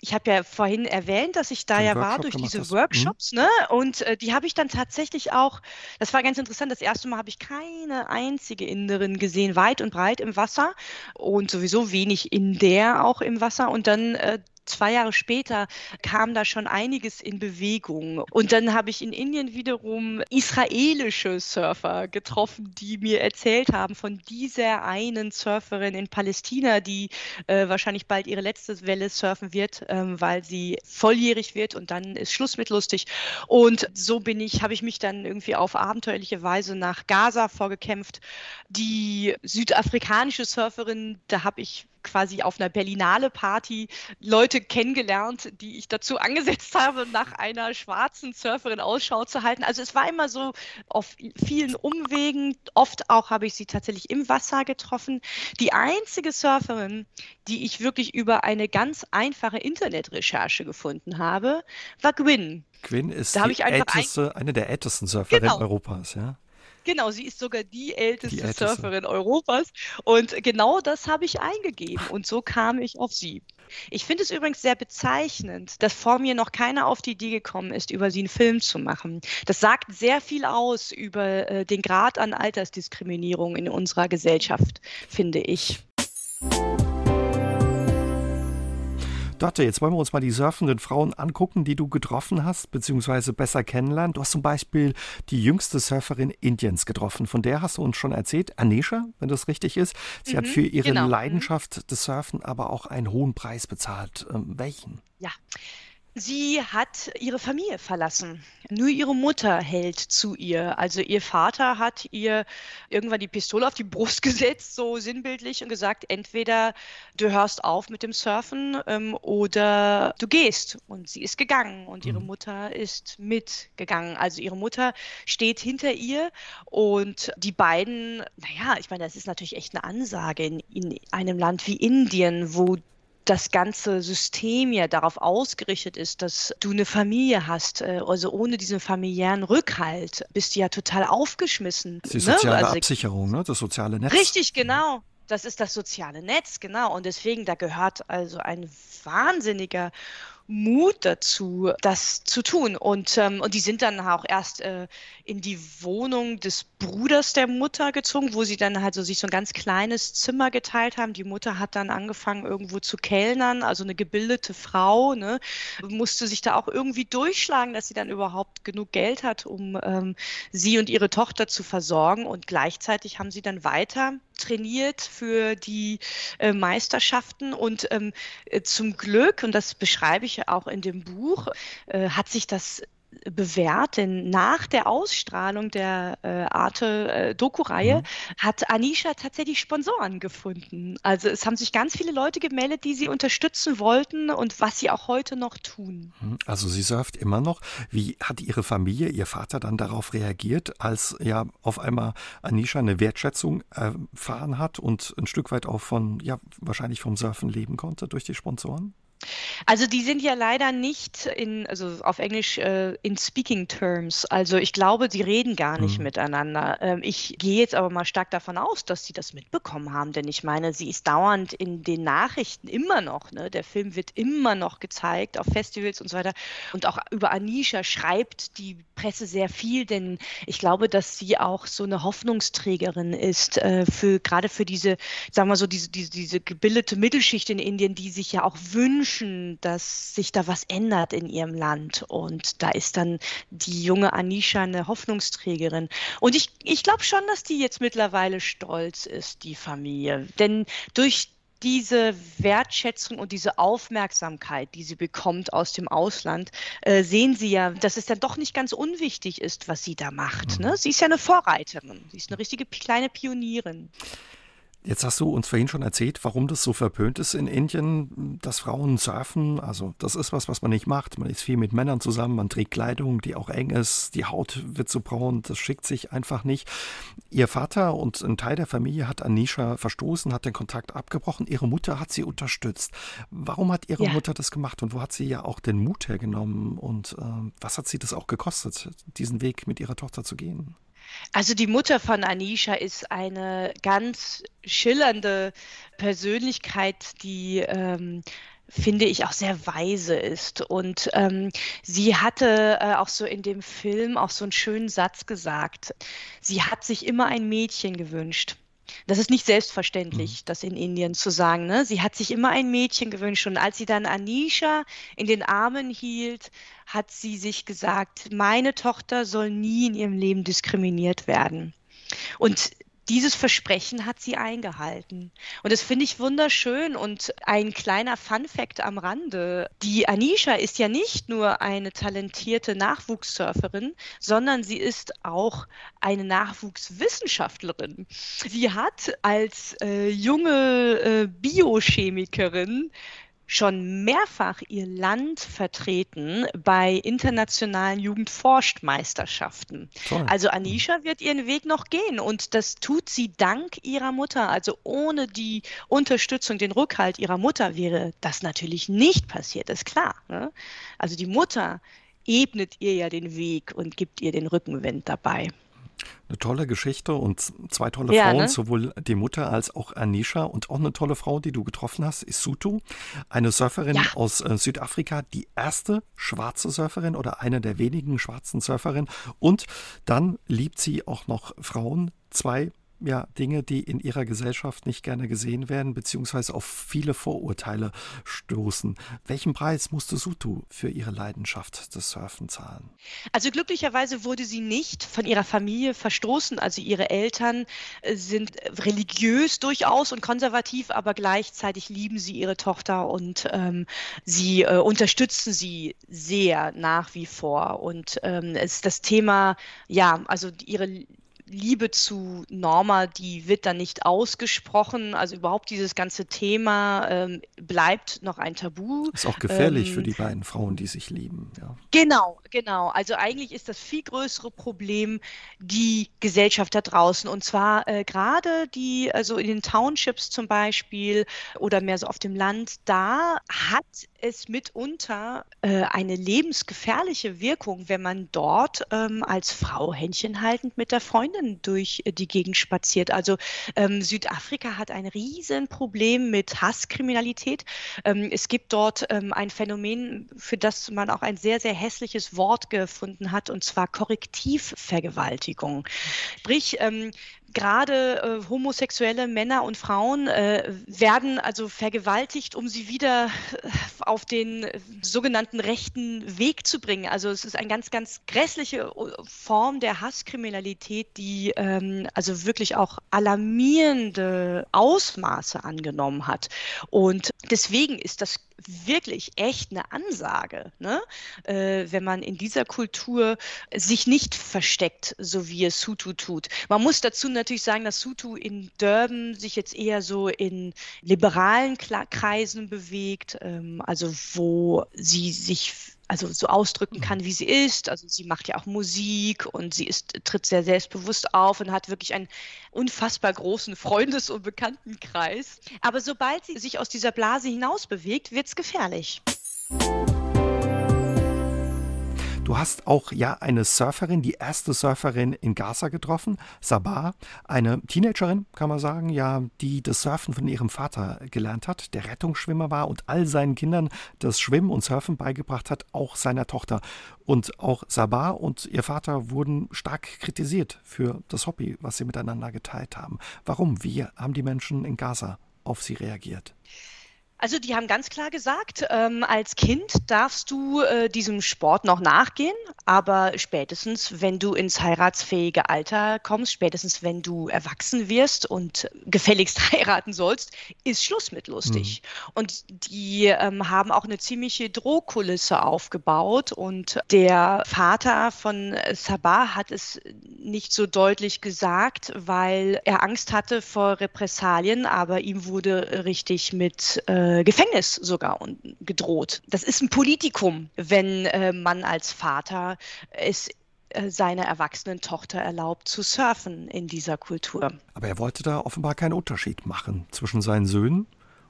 ich habe ja vorhin erwähnt, dass ich da Den ja Workshop war durch diese. Mhm. Workshops, mhm. ne? Und äh, die habe ich dann tatsächlich auch. Das war ganz interessant. Das erste Mal habe ich keine einzige Inderin gesehen, weit und breit im Wasser und sowieso wenig in der auch im Wasser. Und dann äh, zwei Jahre später kam da schon einiges in Bewegung. Und dann habe ich in Indien wiederum israelische Surfer getroffen, die mir erzählt haben von dieser einen Surferin in Palästina, die äh, wahrscheinlich bald ihre letzte Welle surfen wird, ähm, weil sie volljährig wird und dann ist Schluss mit lustig. Und so bin ich, habe ich mich dann irgendwie auf abenteuerliche Weise nach Gaza vorgekämpft. Die südafrikanische Surferin, da habe ich quasi auf einer Berlinale Party Leute kennengelernt, die ich dazu angesetzt habe, nach einer schwarzen Surferin Ausschau zu halten. Also es war immer so auf vielen Umwegen. Oft auch habe ich sie tatsächlich im Wasser getroffen. Die einzige Surferin, die ich wirklich über eine ganz einfache Internetrecherche gefunden habe, war Gwyn. Gwyn ist die älteste, eine der ältesten Surferinnen genau. Europas, ja. Genau, sie ist sogar die älteste, die älteste, Surferin Europas. Und genau das habe ich eingegeben. Und so kam ich auf sie. Ich finde es übrigens sehr bezeichnend, dass vor mir noch keiner auf die Idee gekommen ist, über sie einen Film zu machen. Das sagt sehr viel aus über äh, den Grad an Altersdiskriminierung in unserer Gesellschaft, finde ich. Dotte, jetzt wollen wir uns mal die surfenden Frauen angucken, die du getroffen hast, beziehungsweise besser kennenlernen. Du hast zum Beispiel die jüngste Surferin Indiens getroffen. Von der hast du uns schon erzählt, Anesha, wenn das richtig ist. Sie mhm, hat für ihre genau. Mhm. Leidenschaft des Surfen aber auch einen hohen Preis bezahlt. Ähm, welchen? Ja. Sie hat ihre Familie verlassen. Nur ihre Mutter hält zu ihr. Also ihr Vater hat ihr irgendwann die Pistole auf die Brust gesetzt, so sinnbildlich, und gesagt, entweder du hörst auf mit dem Surfen ähm, oder du gehst. Und sie ist gegangen und ihre mhm. Mutter ist mitgegangen. Also ihre Mutter steht hinter ihr und die beiden, naja, ich meine, das ist natürlich echt eine Ansage in, in einem Land wie Indien, wo das ganze System ja darauf ausgerichtet ist, dass du eine Familie hast. Äh, also ohne diesen familiären Rückhalt bist du ja total aufgeschmissen. Die soziale ne? also, Absicherung, ne? das soziale Netz. Richtig, genau. Das ist das soziale Netz, genau. Und deswegen, da gehört also ein wahnsinniger Mut dazu, das zu tun. Und, ähm, und die sind dann auch erst äh, in die Wohnung des Bruders der Mutter gezogen, wo sie dann halt so sich so ein ganz kleines Zimmer geteilt haben. Die Mutter hat dann angefangen, irgendwo zu kellnern, also eine gebildete Frau, ne, musste sich da auch irgendwie durchschlagen, dass sie dann überhaupt genug Geld hat, um ähm, sie und ihre Tochter zu versorgen. Und gleichzeitig haben sie dann weiter trainiert für die äh, Meisterschaften und ähm, äh, zum Glück, und das beschreibe ich auch in dem Buch, äh, hat sich das bewährt, denn nach der Ausstrahlung der äh, Arte-Doku-Reihe äh, mhm. hat Anisha tatsächlich Sponsoren gefunden. Also es haben sich ganz viele Leute gemeldet, die sie unterstützen wollten und was sie auch heute noch tun. Mhm. Also sie surft immer noch. Wie hat ihre Familie, ihr Vater dann darauf reagiert, als ja auf einmal Anisha eine Wertschätzung erfahren hat und ein Stück weit auch von, ja, wahrscheinlich vom Surfen leben konnte durch die Sponsoren? Also die sind ja leider nicht in, also auf Englisch äh, in Speaking Terms. Also ich glaube, sie reden gar nicht mhm. miteinander. Ähm, ich gehe jetzt aber mal stark davon aus, dass sie das mitbekommen haben, denn ich meine, sie ist dauernd in den Nachrichten immer noch. Ne? Der Film wird immer noch gezeigt auf Festivals und so weiter. Und auch über Anisha schreibt die Presse sehr viel, denn ich glaube, dass sie auch so eine Hoffnungsträgerin ist äh, für gerade für diese, sagen wir so, diese, diese, diese gebildete Mittelschicht in Indien, die sich ja auch wünscht, wünschen, dass sich da was ändert in ihrem Land. Und da ist dann die junge Anisha eine Hoffnungsträgerin. Und ich, ich glaube schon, dass die jetzt mittlerweile stolz ist, die Familie. Denn durch diese Wertschätzung und diese Aufmerksamkeit, die sie bekommt aus dem Ausland, äh, sehen sie ja, dass es dann doch nicht ganz unwichtig ist, was sie da macht. Ne? Mhm. Sie ist ja eine Vorreiterin, sie ist eine richtige kleine Pionierin. Jetzt hast du uns vorhin schon erzählt, warum das so verpönt ist in Indien, dass Frauen surfen. Also das ist was, was man nicht macht. Man ist viel mit Männern zusammen, man trägt Kleidung, die auch eng ist, die Haut wird so braun, das schickt sich einfach nicht. Ihr Vater und ein Teil der Familie hat Anisha verstoßen, hat den Kontakt abgebrochen. Ihre Mutter hat sie unterstützt. Warum hat ihre ja. Mutter das gemacht und wo hat sie ja auch den Mut hergenommen und äh, was hat sie das auch gekostet, diesen Weg mit ihrer Tochter zu gehen? Also die Mutter von Anisha ist eine ganz schillernde Persönlichkeit, die ähm, finde ich auch sehr weise ist. Und ähm, sie hatte äh, auch so in dem Film auch so einen schönen Satz gesagt. Sie hat sich immer ein Mädchen gewünscht. Das ist nicht selbstverständlich, mhm. das in Indien zu sagen. Ne? Sie hat sich immer ein Mädchen gewünscht und als sie dann Anisha in den Armen hielt, hat sie sich gesagt, meine Tochter soll nie in ihrem Leben diskriminiert werden. Und dieses Versprechen hat sie eingehalten. Und das finde ich wunderschön. Und ein kleiner Fun-Fact am Rande: Die Anisha ist ja nicht nur eine talentierte Nachwuchssurferin, sondern sie ist auch eine Nachwuchswissenschaftlerin. Sie hat als äh, junge äh, Biochemikerin schon mehrfach ihr Land vertreten bei internationalen Jugendforschmeisterschaften. Also Anisha wird ihren Weg noch gehen und das tut sie dank ihrer Mutter. Also ohne die Unterstützung, den Rückhalt ihrer Mutter wäre das natürlich nicht passiert, ist klar. Ne? Also die Mutter ebnet ihr ja den Weg und gibt ihr den Rückenwind dabei. Eine tolle Geschichte und zwei tolle ja, Frauen, ne? sowohl die Mutter als auch Anisha und auch eine tolle Frau, die du getroffen hast, ist Sutu, eine Surferin ja. aus äh, Südafrika, die erste schwarze Surferin oder eine der wenigen schwarzen Surferinnen. Und dann liebt sie auch noch Frauen, zwei ja, Dinge, die in ihrer Gesellschaft nicht gerne gesehen werden, beziehungsweise auf viele Vorurteile stoßen. Welchen Preis musste Sutu für ihre Leidenschaft des Surfen zahlen? Also glücklicherweise wurde sie nicht von ihrer Familie verstoßen. Also ihre Eltern äh, sind religiös durchaus und konservativ, aber gleichzeitig lieben sie ihre Tochter und ähm, sie äh, unterstützen sie sehr nach wie vor. Und ähm, es das Thema, ja, also ihre Liebe zu Norma, die wird dann nicht ausgesprochen. Also überhaupt dieses ganze Thema ähm, bleibt noch ein Tabu. Ist auch gefährlich ähm, für die beiden Frauen, die sich lieben. Ja. Genau, genau. Also eigentlich ist das viel größere Problem die Gesellschaft da draußen. Und zwar äh, gerade die, also in den Townships zum Beispiel oder mehr so auf dem Land, da hat es mitunter äh, eine lebensgefährliche Wirkung, wenn man dort ähm, als Frau händchenhaltend mit der Freundin durch äh, die Gegend spaziert. Also ähm, Südafrika hat ein Riesenproblem mit Hasskriminalität. Ähm, es gibt dort ähm, ein Phänomen, für das man auch ein sehr, sehr hässliches Wort gefunden hat, und zwar Korrektivvergewaltigung. Sprich, ähm, gerade äh, homosexuelle Männer und Frauen äh, werden also vergewaltigt, um sie wieder äh, auf den äh, sogenannten rechten Weg zu bringen. Also es ist eine ganz, ganz grässliche äh, Form der Hasskriminalität, die ähm, also wirklich auch alarmierende Ausmaße angenommen hat. Und deswegen ist das wirklich echt eine Ansage, ne? Äh, wenn man in dieser Kultur sich nicht versteckt, so wie es Hutu tut. Man muss dazu natürlich sagen, dass Hutu in Durban sich jetzt eher so in liberalen Kreisen bewegt, ähm, also wo sie sich also so ausdrücken mhm. kann, wie sie ist. Also sie macht ja auch Musik und sie ist, tritt sehr selbstbewusst auf und hat wirklich einen unfassbar großen Freundes- und Bekanntenkreis. Aber sobald sie sich aus dieser Blase hinaus bewegt, wird es gefährlich. Du hast auch ja eine Surferin, die erste Surferin in Gaza getroffen, Sabah, eine Teenagerin, kann man sagen, ja, die das Surfen von ihrem Vater gelernt hat, der Rettungsschwimmer war und all seinen Kindern das Schwimmen und Surfen beigebracht hat, auch seiner Tochter. Und auch Sabah und ihr Vater wurden stark kritisiert für das Hobby, was sie miteinander geteilt haben. Warum? Wie haben die Menschen in Gaza auf sie reagiert? Also die haben ganz klar gesagt, ähm, als Kind darfst du äh, diesem Sport noch nachgehen, aber spätestens, wenn du ins heiratsfähige Alter kommst, spätestens, wenn du erwachsen wirst und gefälligst heiraten sollst, ist Schluss mit lustig. Mhm. Und die ähm, haben auch eine ziemliche Drohkulisse aufgebaut und der Vater von Sabah hat es nicht so deutlich gesagt, weil er Angst hatte vor Repressalien, aber ihm wurde richtig mit äh, äh, Gefängnis sogar gedroht. Das ist ein Politikum, wenn äh, man als Vater es äh, seiner erwachsenen Tochter erlaubt zu surfen in dieser Kultur. Aber er wollte da offenbar keinen Unterschied machen zwischen seinen Söhnen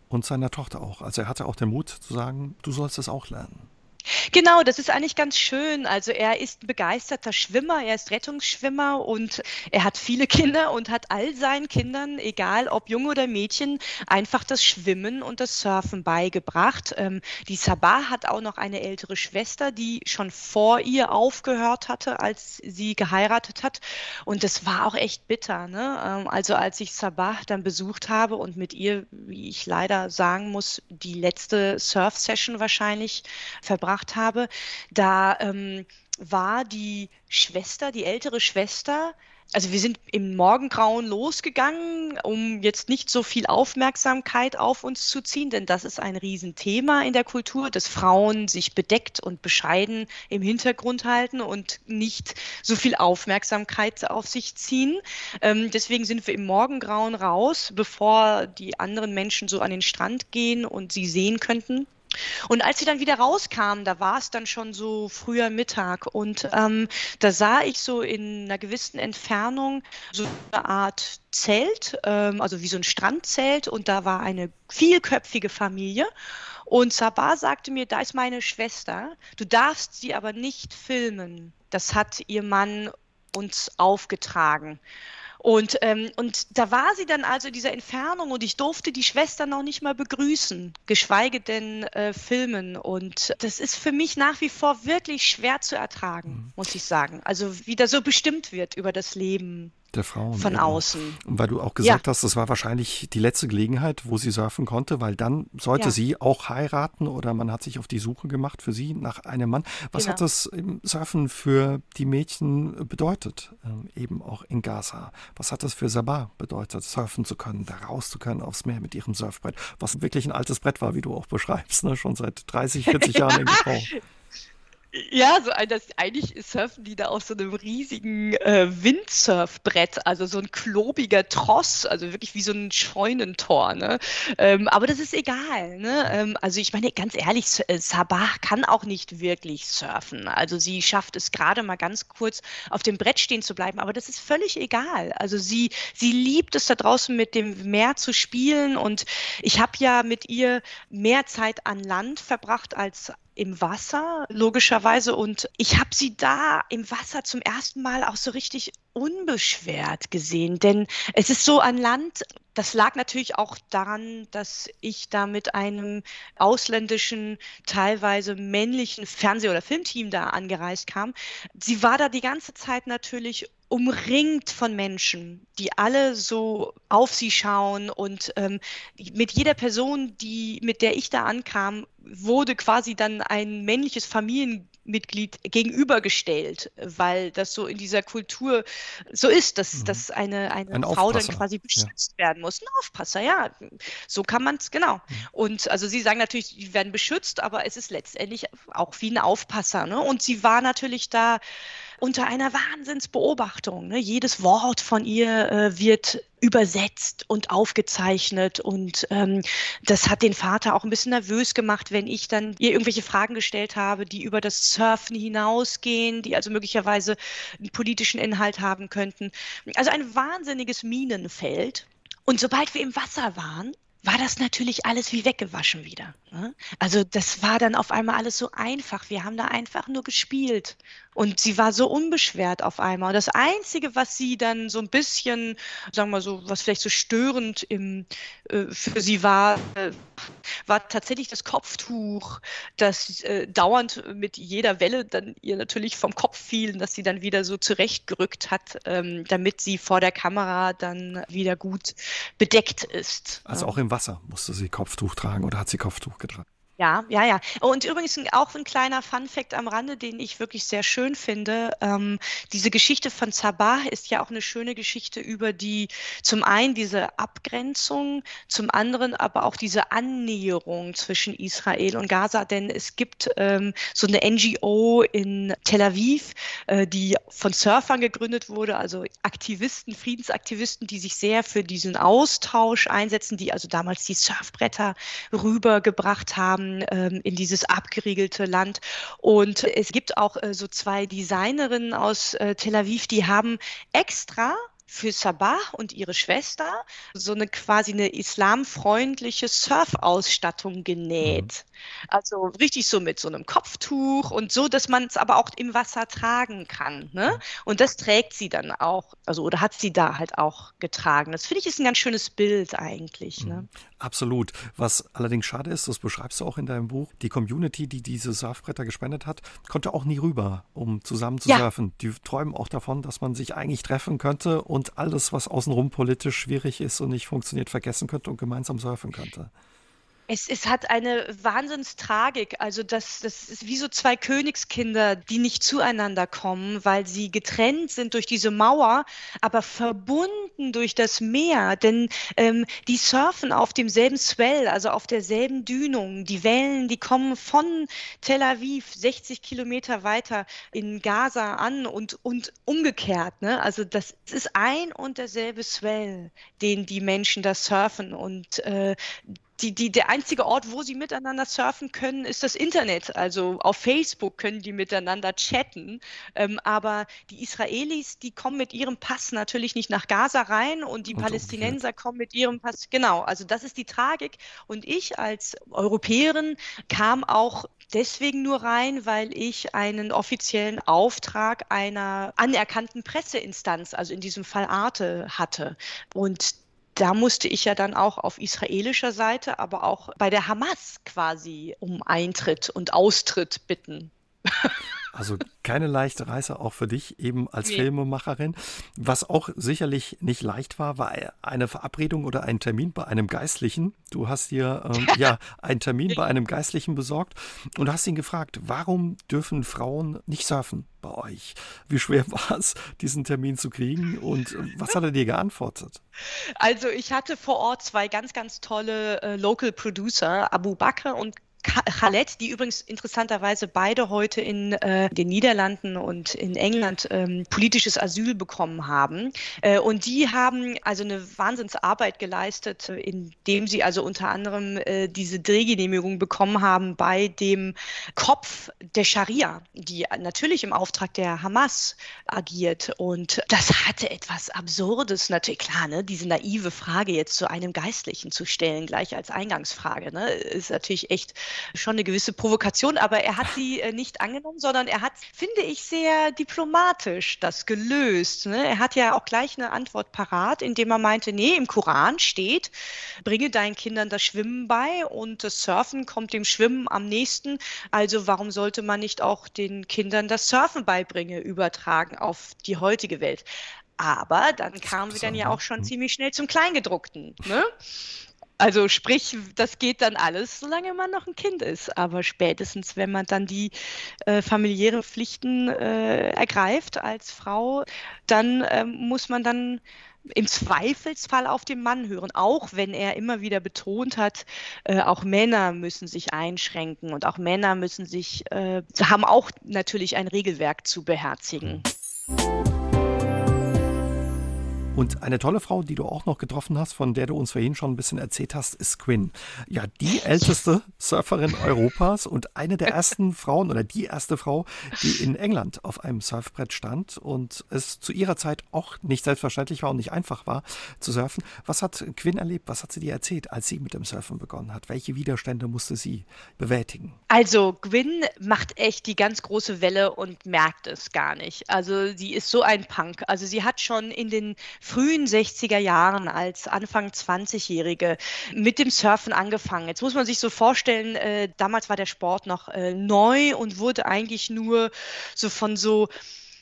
und seiner Tochter auch. Also er hatte auch den Mut zu sagen, du sollst es auch lernen. Genau, das ist eigentlich ganz schön. Also er ist ein begeisterter Schwimmer, er ist Rettungsschwimmer und er hat viele Kinder und hat all seinen Kindern, egal ob Junge oder Mädchen, einfach das Schwimmen und das Surfen beigebracht. Ähm, die Sabah hat auch noch eine ältere Schwester, die schon vor ihr aufgehört hatte, als sie geheiratet hat. Und das war auch echt bitter. Ne? Ähm, also als ich Sabah dann besucht habe und mit ihr, wie ich leider sagen muss, die letzte Surf-Session wahrscheinlich verbracht gebracht habe, da ähm, war die Schwester, die ältere Schwester, also wir sind im Morgengrauen losgegangen, um jetzt nicht so viel Aufmerksamkeit auf uns zu ziehen, denn das ist ein Riesenthema in der Kultur, dass Frauen sich bedeckt und bescheiden im Hintergrund halten und nicht so viel Aufmerksamkeit auf sich ziehen. Ähm, deswegen sind wir im Morgengrauen raus, bevor die anderen Menschen so an den Strand gehen und sie sehen könnten. Und als sie dann wieder rauskamen, da war es dann schon so früher Mittag und ähm, da sah ich so in einer gewissen Entfernung so eine Art Zelt, ähm, also wie so ein Strandzelt und da war eine vielköpfige Familie und Sabah sagte mir, da ist meine Schwester, du darfst sie aber nicht filmen. Das hat ihr Mann uns aufgetragen. Und, ähm, und da war sie dann also in dieser Entfernung und ich durfte die Schwester noch nicht mal begrüßen, geschweige denn äh, filmen. Und das ist für mich nach wie vor wirklich schwer zu ertragen, mhm. muss ich sagen. Also wie da so bestimmt wird über das Leben der Frauen. Von eben. außen. Und weil du auch gesagt ja. hast, das war wahrscheinlich die letzte Gelegenheit, wo sie surfen konnte, weil dann sollte ja. sie auch heiraten oder man hat sich auf die Suche gemacht für sie nach einem Mann. Was genau. hat das im Surfen für die Mädchen bedeutet, ähm, eben auch in Gaza? Was hat das für Sabah bedeutet, surfen zu können, da raus zu können aufs Meer mit ihrem Surfbrett, was wirklich ein altes Brett war, wie du auch beschreibst, ne? schon seit 30, 40 Jahren in Gebrauch. Ja, so ein, das, eigentlich surfen die da auf so einem riesigen äh, Windsurfbrett, also so ein klobiger Tross, also wirklich wie so ein Scheunentor. Ne? Ähm, aber das ist egal. Ne? Ähm, also ich meine, ganz ehrlich, äh, Sabah kann auch nicht wirklich surfen. Also sie schafft es gerade mal ganz kurz auf dem Brett stehen zu bleiben, aber das ist völlig egal. Also sie, sie liebt es da draußen mit dem Meer zu spielen und ich habe ja mit ihr mehr Zeit an Land verbracht als im Wasser, logischerweise. Und ich habe sie da im Wasser zum ersten Mal auch so richtig unbeschwert gesehen. Denn es ist so an Land, das lag natürlich auch daran, dass ich da mit einem ausländischen, teilweise männlichen Fernseh- oder Filmteam da angereist kam. Sie war da die ganze Zeit natürlich umringt von Menschen, die alle so auf sie schauen und ähm, mit jeder Person, die mit der ich da ankam, wurde quasi dann ein männliches Familienmitglied gegenübergestellt, weil das so in dieser Kultur so ist, dass, mhm. dass eine, eine ein Frau dann quasi beschützt ja. werden muss. Ein Aufpasser, ja. So kann man es, genau. Mhm. Und also sie sagen natürlich, sie werden beschützt, aber es ist letztendlich auch wie ein Aufpasser. Ne? Und sie war natürlich da unter einer Wahnsinnsbeobachtung. Ne? Jedes Wort von ihr äh, wird übersetzt und aufgezeichnet und ähm, das hat den Vater auch ein bisschen nervös gemacht, wenn ich dann ihr irgendwelche Fragen gestellt habe, die über das Surfen hinausgehen, die also möglicherweise einen politischen Inhalt haben könnten. Also ein wahnsinniges Minenfeld. Und sobald wir im Wasser waren, war das natürlich alles wie weggewaschen wieder. Also das war dann auf einmal alles so einfach. Wir haben da einfach nur gespielt. Und sie war so unbeschwert auf einmal. Und das Einzige, was sie dann so ein bisschen, sagen wir mal so, was vielleicht so störend im, äh, für sie war, äh, war tatsächlich das Kopftuch, das äh, dauernd mit jeder Welle dann ihr natürlich vom Kopf fiel, dass sie dann wieder so zurechtgerückt hat, ähm, damit sie vor der Kamera dann wieder gut bedeckt ist. Also auch im Wasser musste sie Kopftuch tragen oder hat sie Kopftuch getragen? Ja, ja, ja. Und übrigens auch ein kleiner Fun-Fact am Rande, den ich wirklich sehr schön finde. Ähm, diese Geschichte von Sabah ist ja auch eine schöne Geschichte über die, zum einen diese Abgrenzung, zum anderen aber auch diese Annäherung zwischen Israel und Gaza. Denn es gibt ähm, so eine NGO in Tel Aviv, äh, die von Surfern gegründet wurde, also Aktivisten, Friedensaktivisten, die sich sehr für diesen Austausch einsetzen, die also damals die Surfbretter rübergebracht haben ähm, in dieses abgeriegelte Land. Und es gibt auch äh, so zwei Designerinnen aus äh, Tel Aviv, die haben extra für Sabah und ihre Schwester so eine quasi eine islamfreundliche Surfausstattung genäht. Mhm. Also richtig so mit so einem Kopftuch und so, dass man es aber auch im Wasser tragen kann. Ne? Und das trägt sie dann auch, also oder hat sie da halt auch getragen. Das finde ich ist ein ganz schönes Bild eigentlich. Ne? Mhm. Absolut. Was allerdings schade ist, das beschreibst du auch in deinem Buch, die Community, die diese Surfbretter gespendet hat, konnte auch nie rüber, um zusammen zu ja. surfen. Die träumen auch davon, dass man sich eigentlich treffen könnte und und alles, was außenrum politisch schwierig ist und nicht funktioniert, vergessen könnte und gemeinsam surfen könnte. Es, es hat eine Wahnsinnstragik. Also das, das ist wie so zwei Königskinder, die nicht zueinander kommen, weil sie getrennt sind durch diese Mauer, aber verbunden durch das Meer. Denn ähm, die surfen auf demselben Swell, also auf derselben Dünung. Die Wellen, die kommen von Tel Aviv 60 Kilometer weiter in Gaza an und, und umgekehrt. Ne? Also das ist ein und derselbe Swell, den die Menschen da surfen. Und äh, die, die, der einzige Ort, wo sie miteinander surfen können, ist das Internet. Also auf Facebook können die miteinander chatten. Ähm, aber die Israelis, die kommen mit ihrem Pass natürlich nicht nach Gaza rein und die und Palästinenser umgekehrt. kommen mit ihrem Pass. Genau, also das ist die Tragik. Und ich als Europäerin kam auch deswegen nur rein, weil ich einen offiziellen Auftrag einer anerkannten Presseinstanz, also in diesem Fall Arte, hatte. Und da musste ich ja dann auch auf israelischer Seite, aber auch bei der Hamas quasi um Eintritt und Austritt bitten. Also keine leichte Reise auch für dich eben als nee. Filmemacherin. Was auch sicherlich nicht leicht war, war eine Verabredung oder ein Termin bei einem Geistlichen. Du hast dir ähm, ja einen Termin bei einem Geistlichen besorgt und hast ihn gefragt, warum dürfen Frauen nicht surfen bei euch? Wie schwer war es, diesen Termin zu kriegen und äh, was hat er dir geantwortet? Also ich hatte vor Ort zwei ganz, ganz tolle äh, Local Producer, Abu Bakr und Khaled, die übrigens interessanterweise beide heute in äh, den Niederlanden und in England ähm, politisches Asyl bekommen haben. Äh, und die haben also eine Wahnsinnsarbeit geleistet, äh, indem sie also unter anderem äh, diese Drehgenehmigung bekommen haben bei dem Kopf der Scharia, die natürlich im Auftrag der Hamas agiert. Und das hatte etwas Absurdes, natürlich klar, ne? diese naive Frage jetzt zu einem Geistlichen zu stellen, gleich als Eingangsfrage, ne? ist natürlich echt schon eine gewisse Provokation, aber er hat sie äh, nicht angenommen, sondern er hat, finde ich, sehr diplomatisch das gelöst. Ne? Er hat ja auch gleich eine Antwort parat, indem er meinte, nee, im Koran steht, bringe deinen Kindern das Schwimmen bei und das Surfen kommt dem Schwimmen am nächsten. Also warum sollte man nicht auch den Kindern das Surfen beibringen, übertragen auf die heutige Welt? Aber dann kamen wir dann ja auch schon hm. ziemlich schnell zum Kleingedruckten. Ne? Also sprich, das geht dann alles, solange man noch ein Kind ist. Aber spätestens, wenn man dann die äh, familiären Pflichten äh, ergreift als Frau, dann äh, muss man dann im Zweifelsfall auf den Mann hören, auch wenn er immer wieder betont hat, äh, auch Männer müssen sich einschränken und auch Männer müssen sich, äh, haben auch natürlich ein Regelwerk zu beherzigen. Und eine tolle Frau, die du auch noch getroffen hast, von der du uns vorhin schon ein bisschen erzählt hast, ist Quinn. Ja, die älteste Surferin Europas und eine der ersten Frauen oder die erste Frau, die in England auf einem Surfbrett stand und es zu ihrer Zeit auch nicht selbstverständlich war und nicht einfach war zu surfen. Was hat Quinn erlebt? Was hat sie dir erzählt, als sie mit dem Surfen begonnen hat? Welche Widerstände musste sie bewältigen? Also Gwyn macht echt die ganz große Welle und merkt es gar nicht. Also sie ist so ein Punk. Also sie hat schon in den frühen 60er Jahren als Anfang 20-Jährige mit dem Surfen angefangen. Jetzt muss man sich so vorstellen, äh, damals war der Sport noch äh, neu und wurde eigentlich nur so von so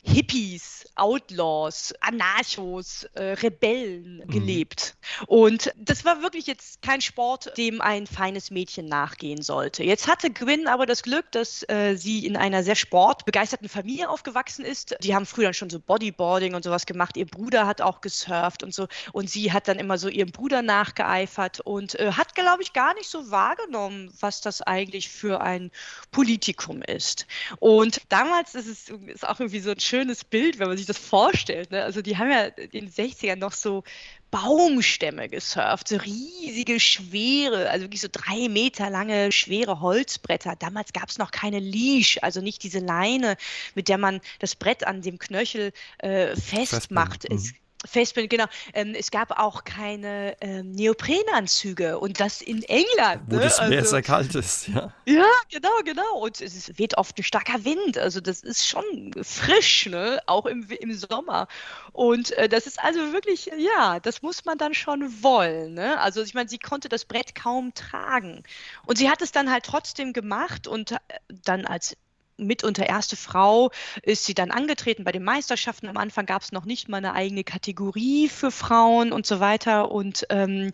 Hippies, Outlaws, Anarchos, äh, Rebellen mhm. gelebt. Und das war wirklich jetzt kein Sport, dem ein feines Mädchen nachgehen sollte. Jetzt hatte Gwyn aber das Glück, dass äh, sie in einer sehr sportbegeisterten Familie aufgewachsen ist. Die haben früher schon so Bodyboarding und sowas gemacht. Ihr Bruder hat auch gesurft und so. Und sie hat dann immer so ihrem Bruder nachgeeifert und äh, hat, glaube ich, gar nicht so wahrgenommen, was das eigentlich für ein Politikum ist. Und damals ist es ist auch irgendwie so ein schönes Bild, wenn man sich das vorstellt. Ne? Also die haben ja in den 60ern noch so Baumstämme gesurft, so riesige, schwere, also wirklich so drei Meter lange, schwere Holzbretter. Damals gab es noch keine Leash, also nicht diese Leine, mit der man das Brett an dem Knöchel äh, festmacht. Mhm. Es Festbild, genau. Ähm, es gab auch keine ähm, Neoprenanzüge und das in England. Wo ne? das Meer also, sehr kalt ist, ja. Ja, genau, genau. Und es weht oft ein starker Wind. Also das ist schon frisch, ne? Auch im, im Sommer. Und äh, das ist also wirklich, ja, das muss man dann schon wollen. Ne? Also ich meine, sie konnte das Brett kaum tragen. Und sie hat es dann halt trotzdem gemacht und äh, dann als mitunter erste Frau ist sie dann angetreten bei den Meisterschaften. Am Anfang gab es noch nicht mal eine eigene Kategorie für Frauen und so weiter. Und ähm,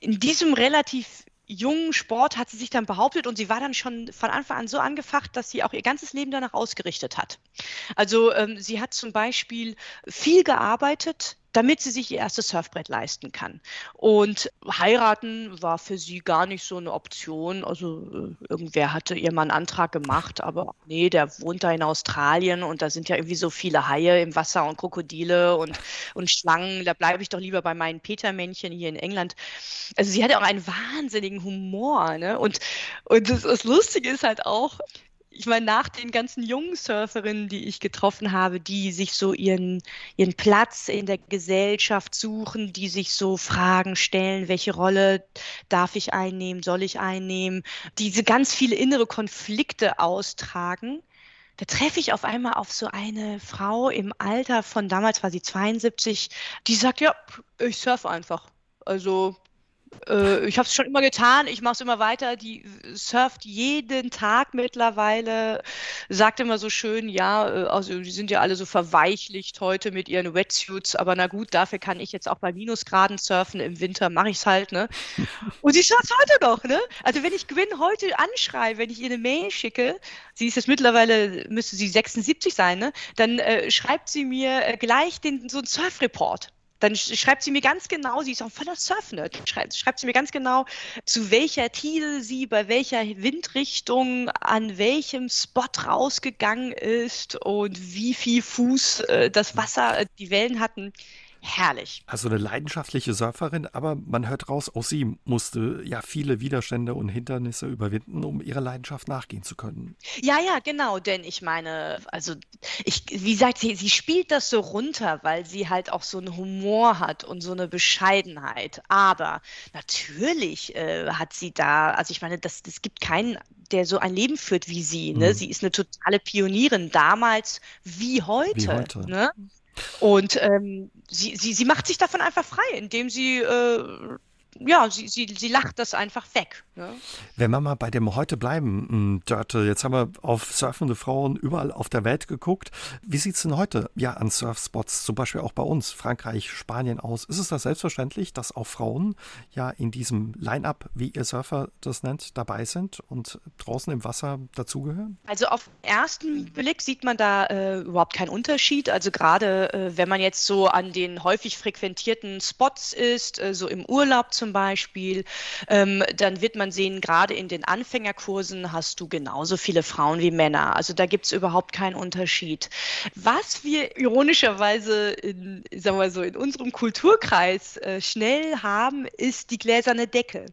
in diesem relativ jungen Sport hat sie sich dann behauptet und sie war dann schon von Anfang an so angefacht, dass sie auch ihr ganzes Leben danach ausgerichtet hat. Also ähm, sie hat zum Beispiel viel gearbeitet, damit sie sich ihr erstes Surfbrett leisten kann. Und heiraten war für sie gar nicht so eine Option. Also äh, irgendwer hatte ihr mal einen Antrag gemacht, aber nee, der wohnt da in Australien und da sind ja irgendwie so viele Haie im Wasser und Krokodile und, und Schlangen. Da bleibe ich doch lieber bei meinen Petermännchen hier in England. Also sie hatte auch einen wahnsinnigen Humor. Ne? Und, und das, das Lustige ist halt auch, ich meine, nach den ganzen jungen Surferinnen, die ich getroffen habe, die sich so ihren, ihren Platz in der Gesellschaft suchen, die sich so Fragen stellen, welche Rolle darf ich einnehmen, soll ich einnehmen, diese ganz viele innere Konflikte austragen, da treffe ich auf einmal auf so eine Frau im Alter von damals war sie 72, die sagt, ja, ich surfe einfach. Also äh, ich habe es schon immer getan, ich mache es immer weiter. Die surft jeden Tag mittlerweile, sagt immer so schön, ja, äh, also die sind ja alle so verweichlicht heute mit ihren Wetsuits, aber na gut, dafür kann ich jetzt auch bei Minusgraden surfen, im Winter mache ich es halt, ne? Und sie surft heute noch, ne? Also wenn ich Gwyn heute anschreibe, wenn ich ihr eine Mail schicke, sie ist jetzt mittlerweile, müsste sie 76 sein, ne? Dann äh, schreibt sie mir äh, gleich den, so einen Surf-Report dann schreibt sie mir ganz genau, sie ist auch voller Surfnet, schreibt, schreibt sie mir ganz genau, zu welcher Tide sie bei welcher Windrichtung an welchem Spot rausgegangen ist und wie viel Fuß äh, das Wasser, äh, die Wellen hatten herrlich. Also eine leidenschaftliche Surferin, aber man hört raus, auch sie musste ja viele Widerstände und Hindernisse überwinden, um ihrer Leidenschaft nachgehen zu können. Ja, ja, genau, denn ich meine, also ich, wie sagt sie, sie spielt das so runter, weil sie halt auch so einen Humor hat und so eine Bescheidenheit. Aber natürlich äh, hat sie da, also ich meine, das, das gibt keinen der so ein Leben führt wie sie. Ne? Mhm. Sie ist eine totale Pionierin, damals wie heute. Wie heute. Ne? Und ähm, sie, sie, sie macht sich davon einfach frei, indem sie äh, ja, sie, sie, sie lacht das einfach weg. Ne? Wenn wir mal bei dem heute bleiben, hm, Dörte, jetzt haben wir auf surfende Frauen überall auf der Welt geguckt. Wie sieht es denn heute ja an Surfspots, zum Beispiel auch bei uns, Frankreich, Spanien aus? Ist es da selbstverständlich, dass auch Frauen ja in diesem Line-up, wie ihr Surfer das nennt, dabei sind und draußen im Wasser dazugehören? Also auf ersten Blick sieht man da äh, überhaupt keinen Unterschied. Also gerade äh, wenn man jetzt so an den häufig frequentierten Spots ist, äh, so im Urlaub zum Beispiel, ähm, dann wird man sehen, gerade in den Anfängerkursen hast du genauso viele Frauen wie Männer. Also da gibt es überhaupt keinen Unterschied. Was wir ironischerweise in, sagen wir so, in unserem Kulturkreis äh, schnell haben, ist die gläserne Decke.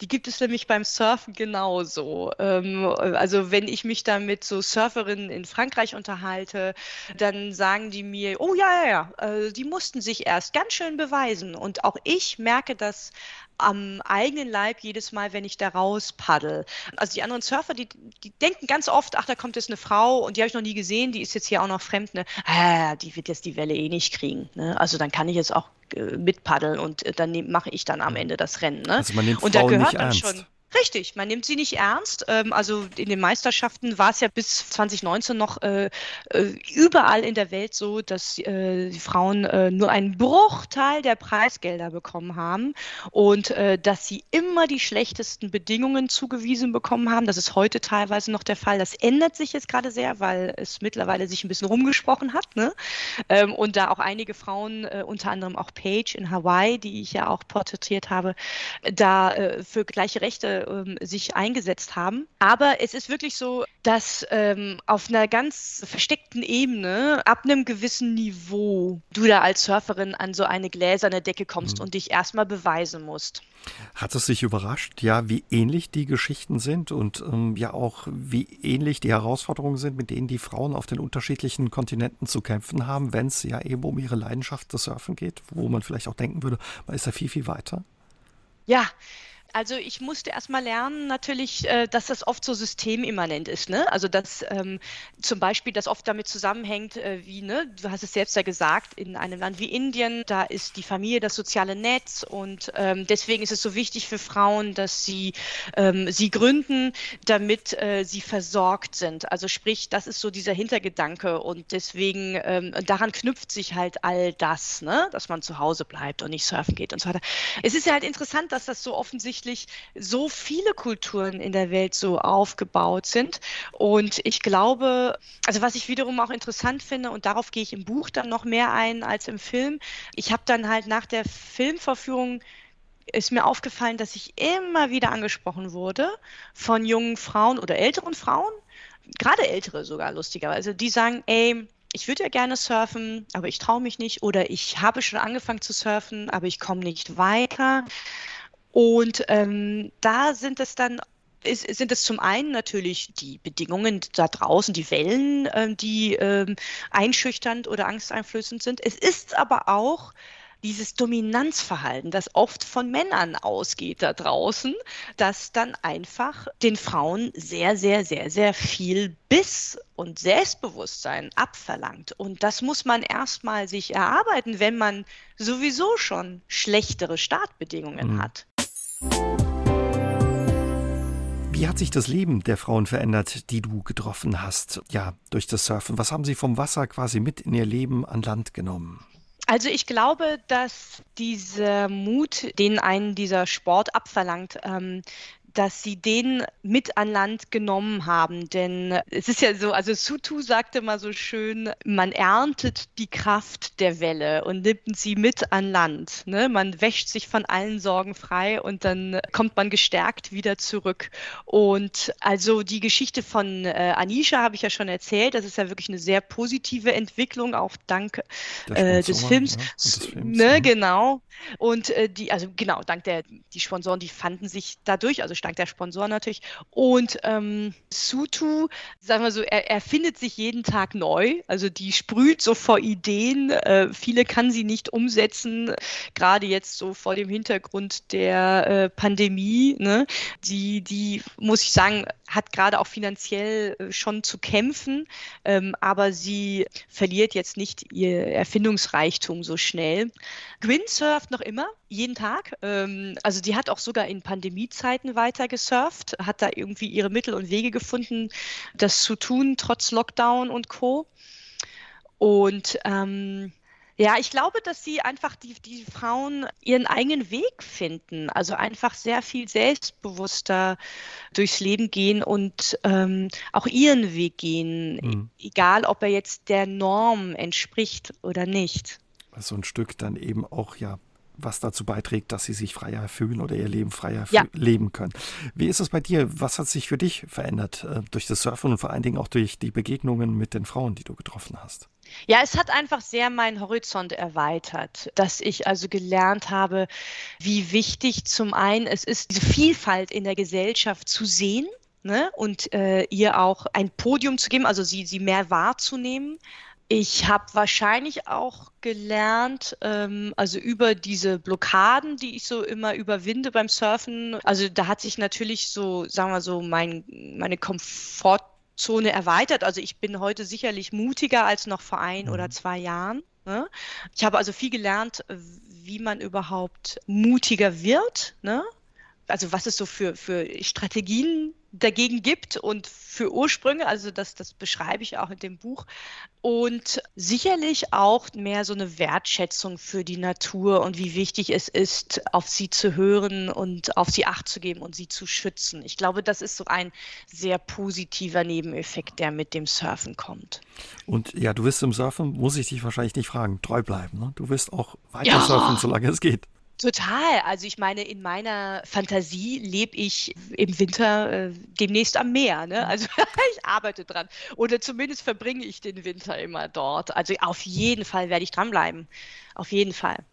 Die gibt es nämlich beim Surfen genauso. Ähm, also wenn ich mich da mit so Surferinnen in Frankreich unterhalte, dann sagen die mir, oh ja, ja, ja, äh, die mussten sich erst ganz schön beweisen. Und auch ich merke das am eigenen Leib jedes Mal, wenn ich da raus paddel. Also die anderen Surfer, die, die denken ganz oft, ach, da kommt jetzt eine Frau und die habe ich noch nie gesehen, die ist jetzt hier auch noch fremd. Ne? Ah, die wird jetzt die Welle eh nicht kriegen. Ne? Also dann kann ich jetzt auch äh, mitpaddeln und äh, dann mache ich dann am Ende das Rennen. Ne? Also man nimmt und Frauen da gehört nicht dann ernst. schon Richtig, man nimmt sie nicht ernst. Ähm, also in den Meisterschaften war es ja bis 2019 noch äh, äh, überall in der Welt so, dass äh, die Frauen nur einen Bruchteil der Preisgelder bekommen haben und dass sie immer die schlechtesten Bedingungen zugewiesen bekommen haben. Das ist heute teilweise noch der Fall. Das ändert sich jetzt gerade sehr, weil es mittlerweile sich ein bisschen rumgesprochen hat. Ne? Ähm, und da auch einige Frauen, unter anderem auch Paige in Hawaii, die ich ja auch porträtiert habe, da für gleiche Rechte ähm, sich eingesetzt haben. Aber es ist wirklich so, dass ähm, auf einer ganz versteckten Ebene, ab einem gewissen Niveau, du da als Surferin an so eine gläserne Decke kommst mhm. und dich erstmal beweisen musst. Hat es sich überrascht, ja, wie ähnlich die Geschichten sind und ähm, ja auch wie ähnlich die Herausforderungen sind, mit denen die Frauen auf den unterschiedlichen Kontinenten zu kämpfen haben, wenn es ja eben um ihre Leidenschaft des Surfen geht, wo man vielleicht auch denken würde, man ist ja viel, viel weiter? Ja, also ich musste erstmal lernen natürlich, äh, dass das oft so systemimmanent ist. Ne? Also dass ähm, zum Beispiel das oft damit zusammenhängt, äh, wie, ne, du hast es selbst ja gesagt, in einem Land wie Indien, da ist die Familie das soziale Netz und ähm, deswegen ist es so wichtig für Frauen, dass sie ähm, sie gründen, damit äh, sie versorgt sind. Also sprich, das ist so dieser Hintergedanke und deswegen ähm, daran knüpft sich halt all das, ne? dass man zu Hause bleibt und nicht surfen geht und so weiter. Es ist ja halt interessant, dass das so offensichtlich tatsächlich so viele Kulturen in der Welt so aufgebaut sind. Und ich glaube, also was ich wiederum auch interessant finde, und darauf gehe ich im Buch dann noch mehr ein als im Film, ich habe dann halt nach der Filmverführung ist mir aufgefallen, dass ich immer wieder angesprochen wurde von jungen Frauen oder älteren Frauen, gerade ältere sogar lustigerweise, die sagen, ey, ich würde ja gerne surfen, aber ich traue mich nicht oder ich habe schon angefangen zu surfen, aber ich komme nicht weiter. Und ähm, da sind es dann ist, sind es zum einen natürlich die Bedingungen da draußen, die Wellen, äh, die äh, einschüchternd oder angsteinflößend sind. Es ist aber auch dieses Dominanzverhalten, das oft von Männern ausgeht da draußen, das dann einfach den Frauen sehr, sehr, sehr, sehr viel Biss und Selbstbewusstsein abverlangt. Und das muss man erstmal sich erarbeiten, wenn man sowieso schon schlechtere Startbedingungen mhm. hat. Wie hat sich das Leben der Frauen verändert, die du getroffen hast? Ja, durch das Surfen. Was haben sie vom Wasser quasi mit in ihr Leben an Land genommen? Also ich glaube, dass dieser Mut, den einen dieser Sport abverlangt, ähm, dass sie den mit an Land genommen haben. Denn es ist ja so, also Sutu sagte mal so schön, man erntet die Kraft der Welle und nimmt sie mit an Land. Ne? Man wäscht sich von allen Sorgen frei und dann kommt man gestärkt wieder zurück. Und also die Geschichte von äh, Anisha habe ich ja schon erzählt. Das ist ja wirklich eine sehr positive Entwicklung, auch dank äh, des Films. Ja, des Films ne, ja. Genau. Und äh, die, also genau, dank der die Sponsoren, die fanden sich dadurch, also dank der Sponsoren natürlich. Und ähm, Sutu, sagen wir so, er, er findet sich jeden Tag neu. Also die sprüht so vor Ideen. Äh, viele kann sie nicht umsetzen, gerade jetzt so vor dem Hintergrund der äh, Pandemie. Ne? Die, die, muss ich sagen, hat gerade auch finanziell äh, schon zu kämpfen, ähm, aber sie verliert jetzt nicht ihr Erfindungsreichtum so schnell. Gwyn surft noch immer, jeden Tag. Ähm, also die hat auch sogar in Pandemiezeiten weiter gesurft, hat da irgendwie ihre Mittel und Wege gefunden, das zu tun, trotz Lockdown und Co. Und ähm, ja, ich glaube, dass sie einfach die, die Frauen ihren eigenen Weg finden, also einfach sehr viel selbstbewusster durchs Leben gehen und ähm, auch ihren Weg gehen, mhm. egal ob er jetzt der Norm entspricht oder nicht. So ein Stück dann eben auch ja was dazu beiträgt, dass sie sich freier fühlen oder ihr Leben freier ja. leben können. Wie ist es bei dir? Was hat sich für dich verändert äh, durch das Surfen und vor allen Dingen auch durch die Begegnungen mit den Frauen, die du getroffen hast? Ja, es hat einfach sehr meinen Horizont erweitert, dass ich also gelernt habe, wie wichtig zum einen es ist, diese Vielfalt in der Gesellschaft zu sehen. Ne, und äh, ihr auch ein Podium zu geben, also sie, sie mehr wahrzunehmen, ich habe wahrscheinlich auch gelernt, ähm, also über diese Blockaden, die ich so immer überwinde beim Surfen. Also da hat sich natürlich so, sagen wir so, mein, meine Komfortzone erweitert. Also ich bin heute sicherlich mutiger als noch vor ein mhm. oder zwei Jahren. Ne? Ich habe also viel gelernt, wie man überhaupt mutiger wird. Ne? Also was es so für, für Strategien dagegen gibt und für Ursprünge, also das, das beschreibe ich auch in dem Buch. Und sicherlich auch mehr so eine Wertschätzung für die Natur und wie wichtig es ist, auf sie zu hören und auf sie acht zu geben und sie zu schützen. Ich glaube, das ist so ein sehr positiver Nebeneffekt, der mit dem Surfen kommt. Und ja, du wirst im Surfen, muss ich dich wahrscheinlich nicht fragen, treu bleiben. Ne? Du wirst auch weiter ja. surfen, solange es geht. Total. Also ich meine, in meiner Fantasie lebe ich im Winter äh, demnächst am Meer. Ne? Also ich arbeite dran. Oder zumindest verbringe ich den Winter immer dort. Also auf jeden Fall werde ich dranbleiben. Auf jeden Fall.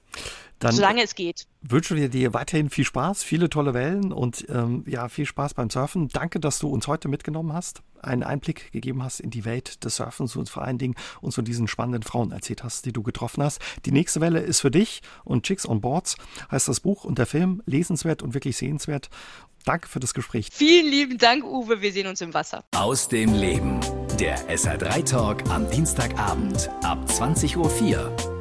Dann Solange es geht. Wünsche wir dir weiterhin viel Spaß, viele tolle Wellen und ähm, ja, viel Spaß beim Surfen. Danke, dass du uns heute mitgenommen hast, einen Einblick gegeben hast in die Welt des Surfens und vor allen Dingen uns von diesen spannenden Frauen erzählt hast, die du getroffen hast. Die nächste Welle ist für dich und Chicks on Boards heißt das Buch und der Film lesenswert und wirklich sehenswert. Danke für das Gespräch. Vielen lieben Dank, Uwe. Wir sehen uns im Wasser. Aus dem Leben. Der SR3 Talk am Dienstagabend ab 20.04 Uhr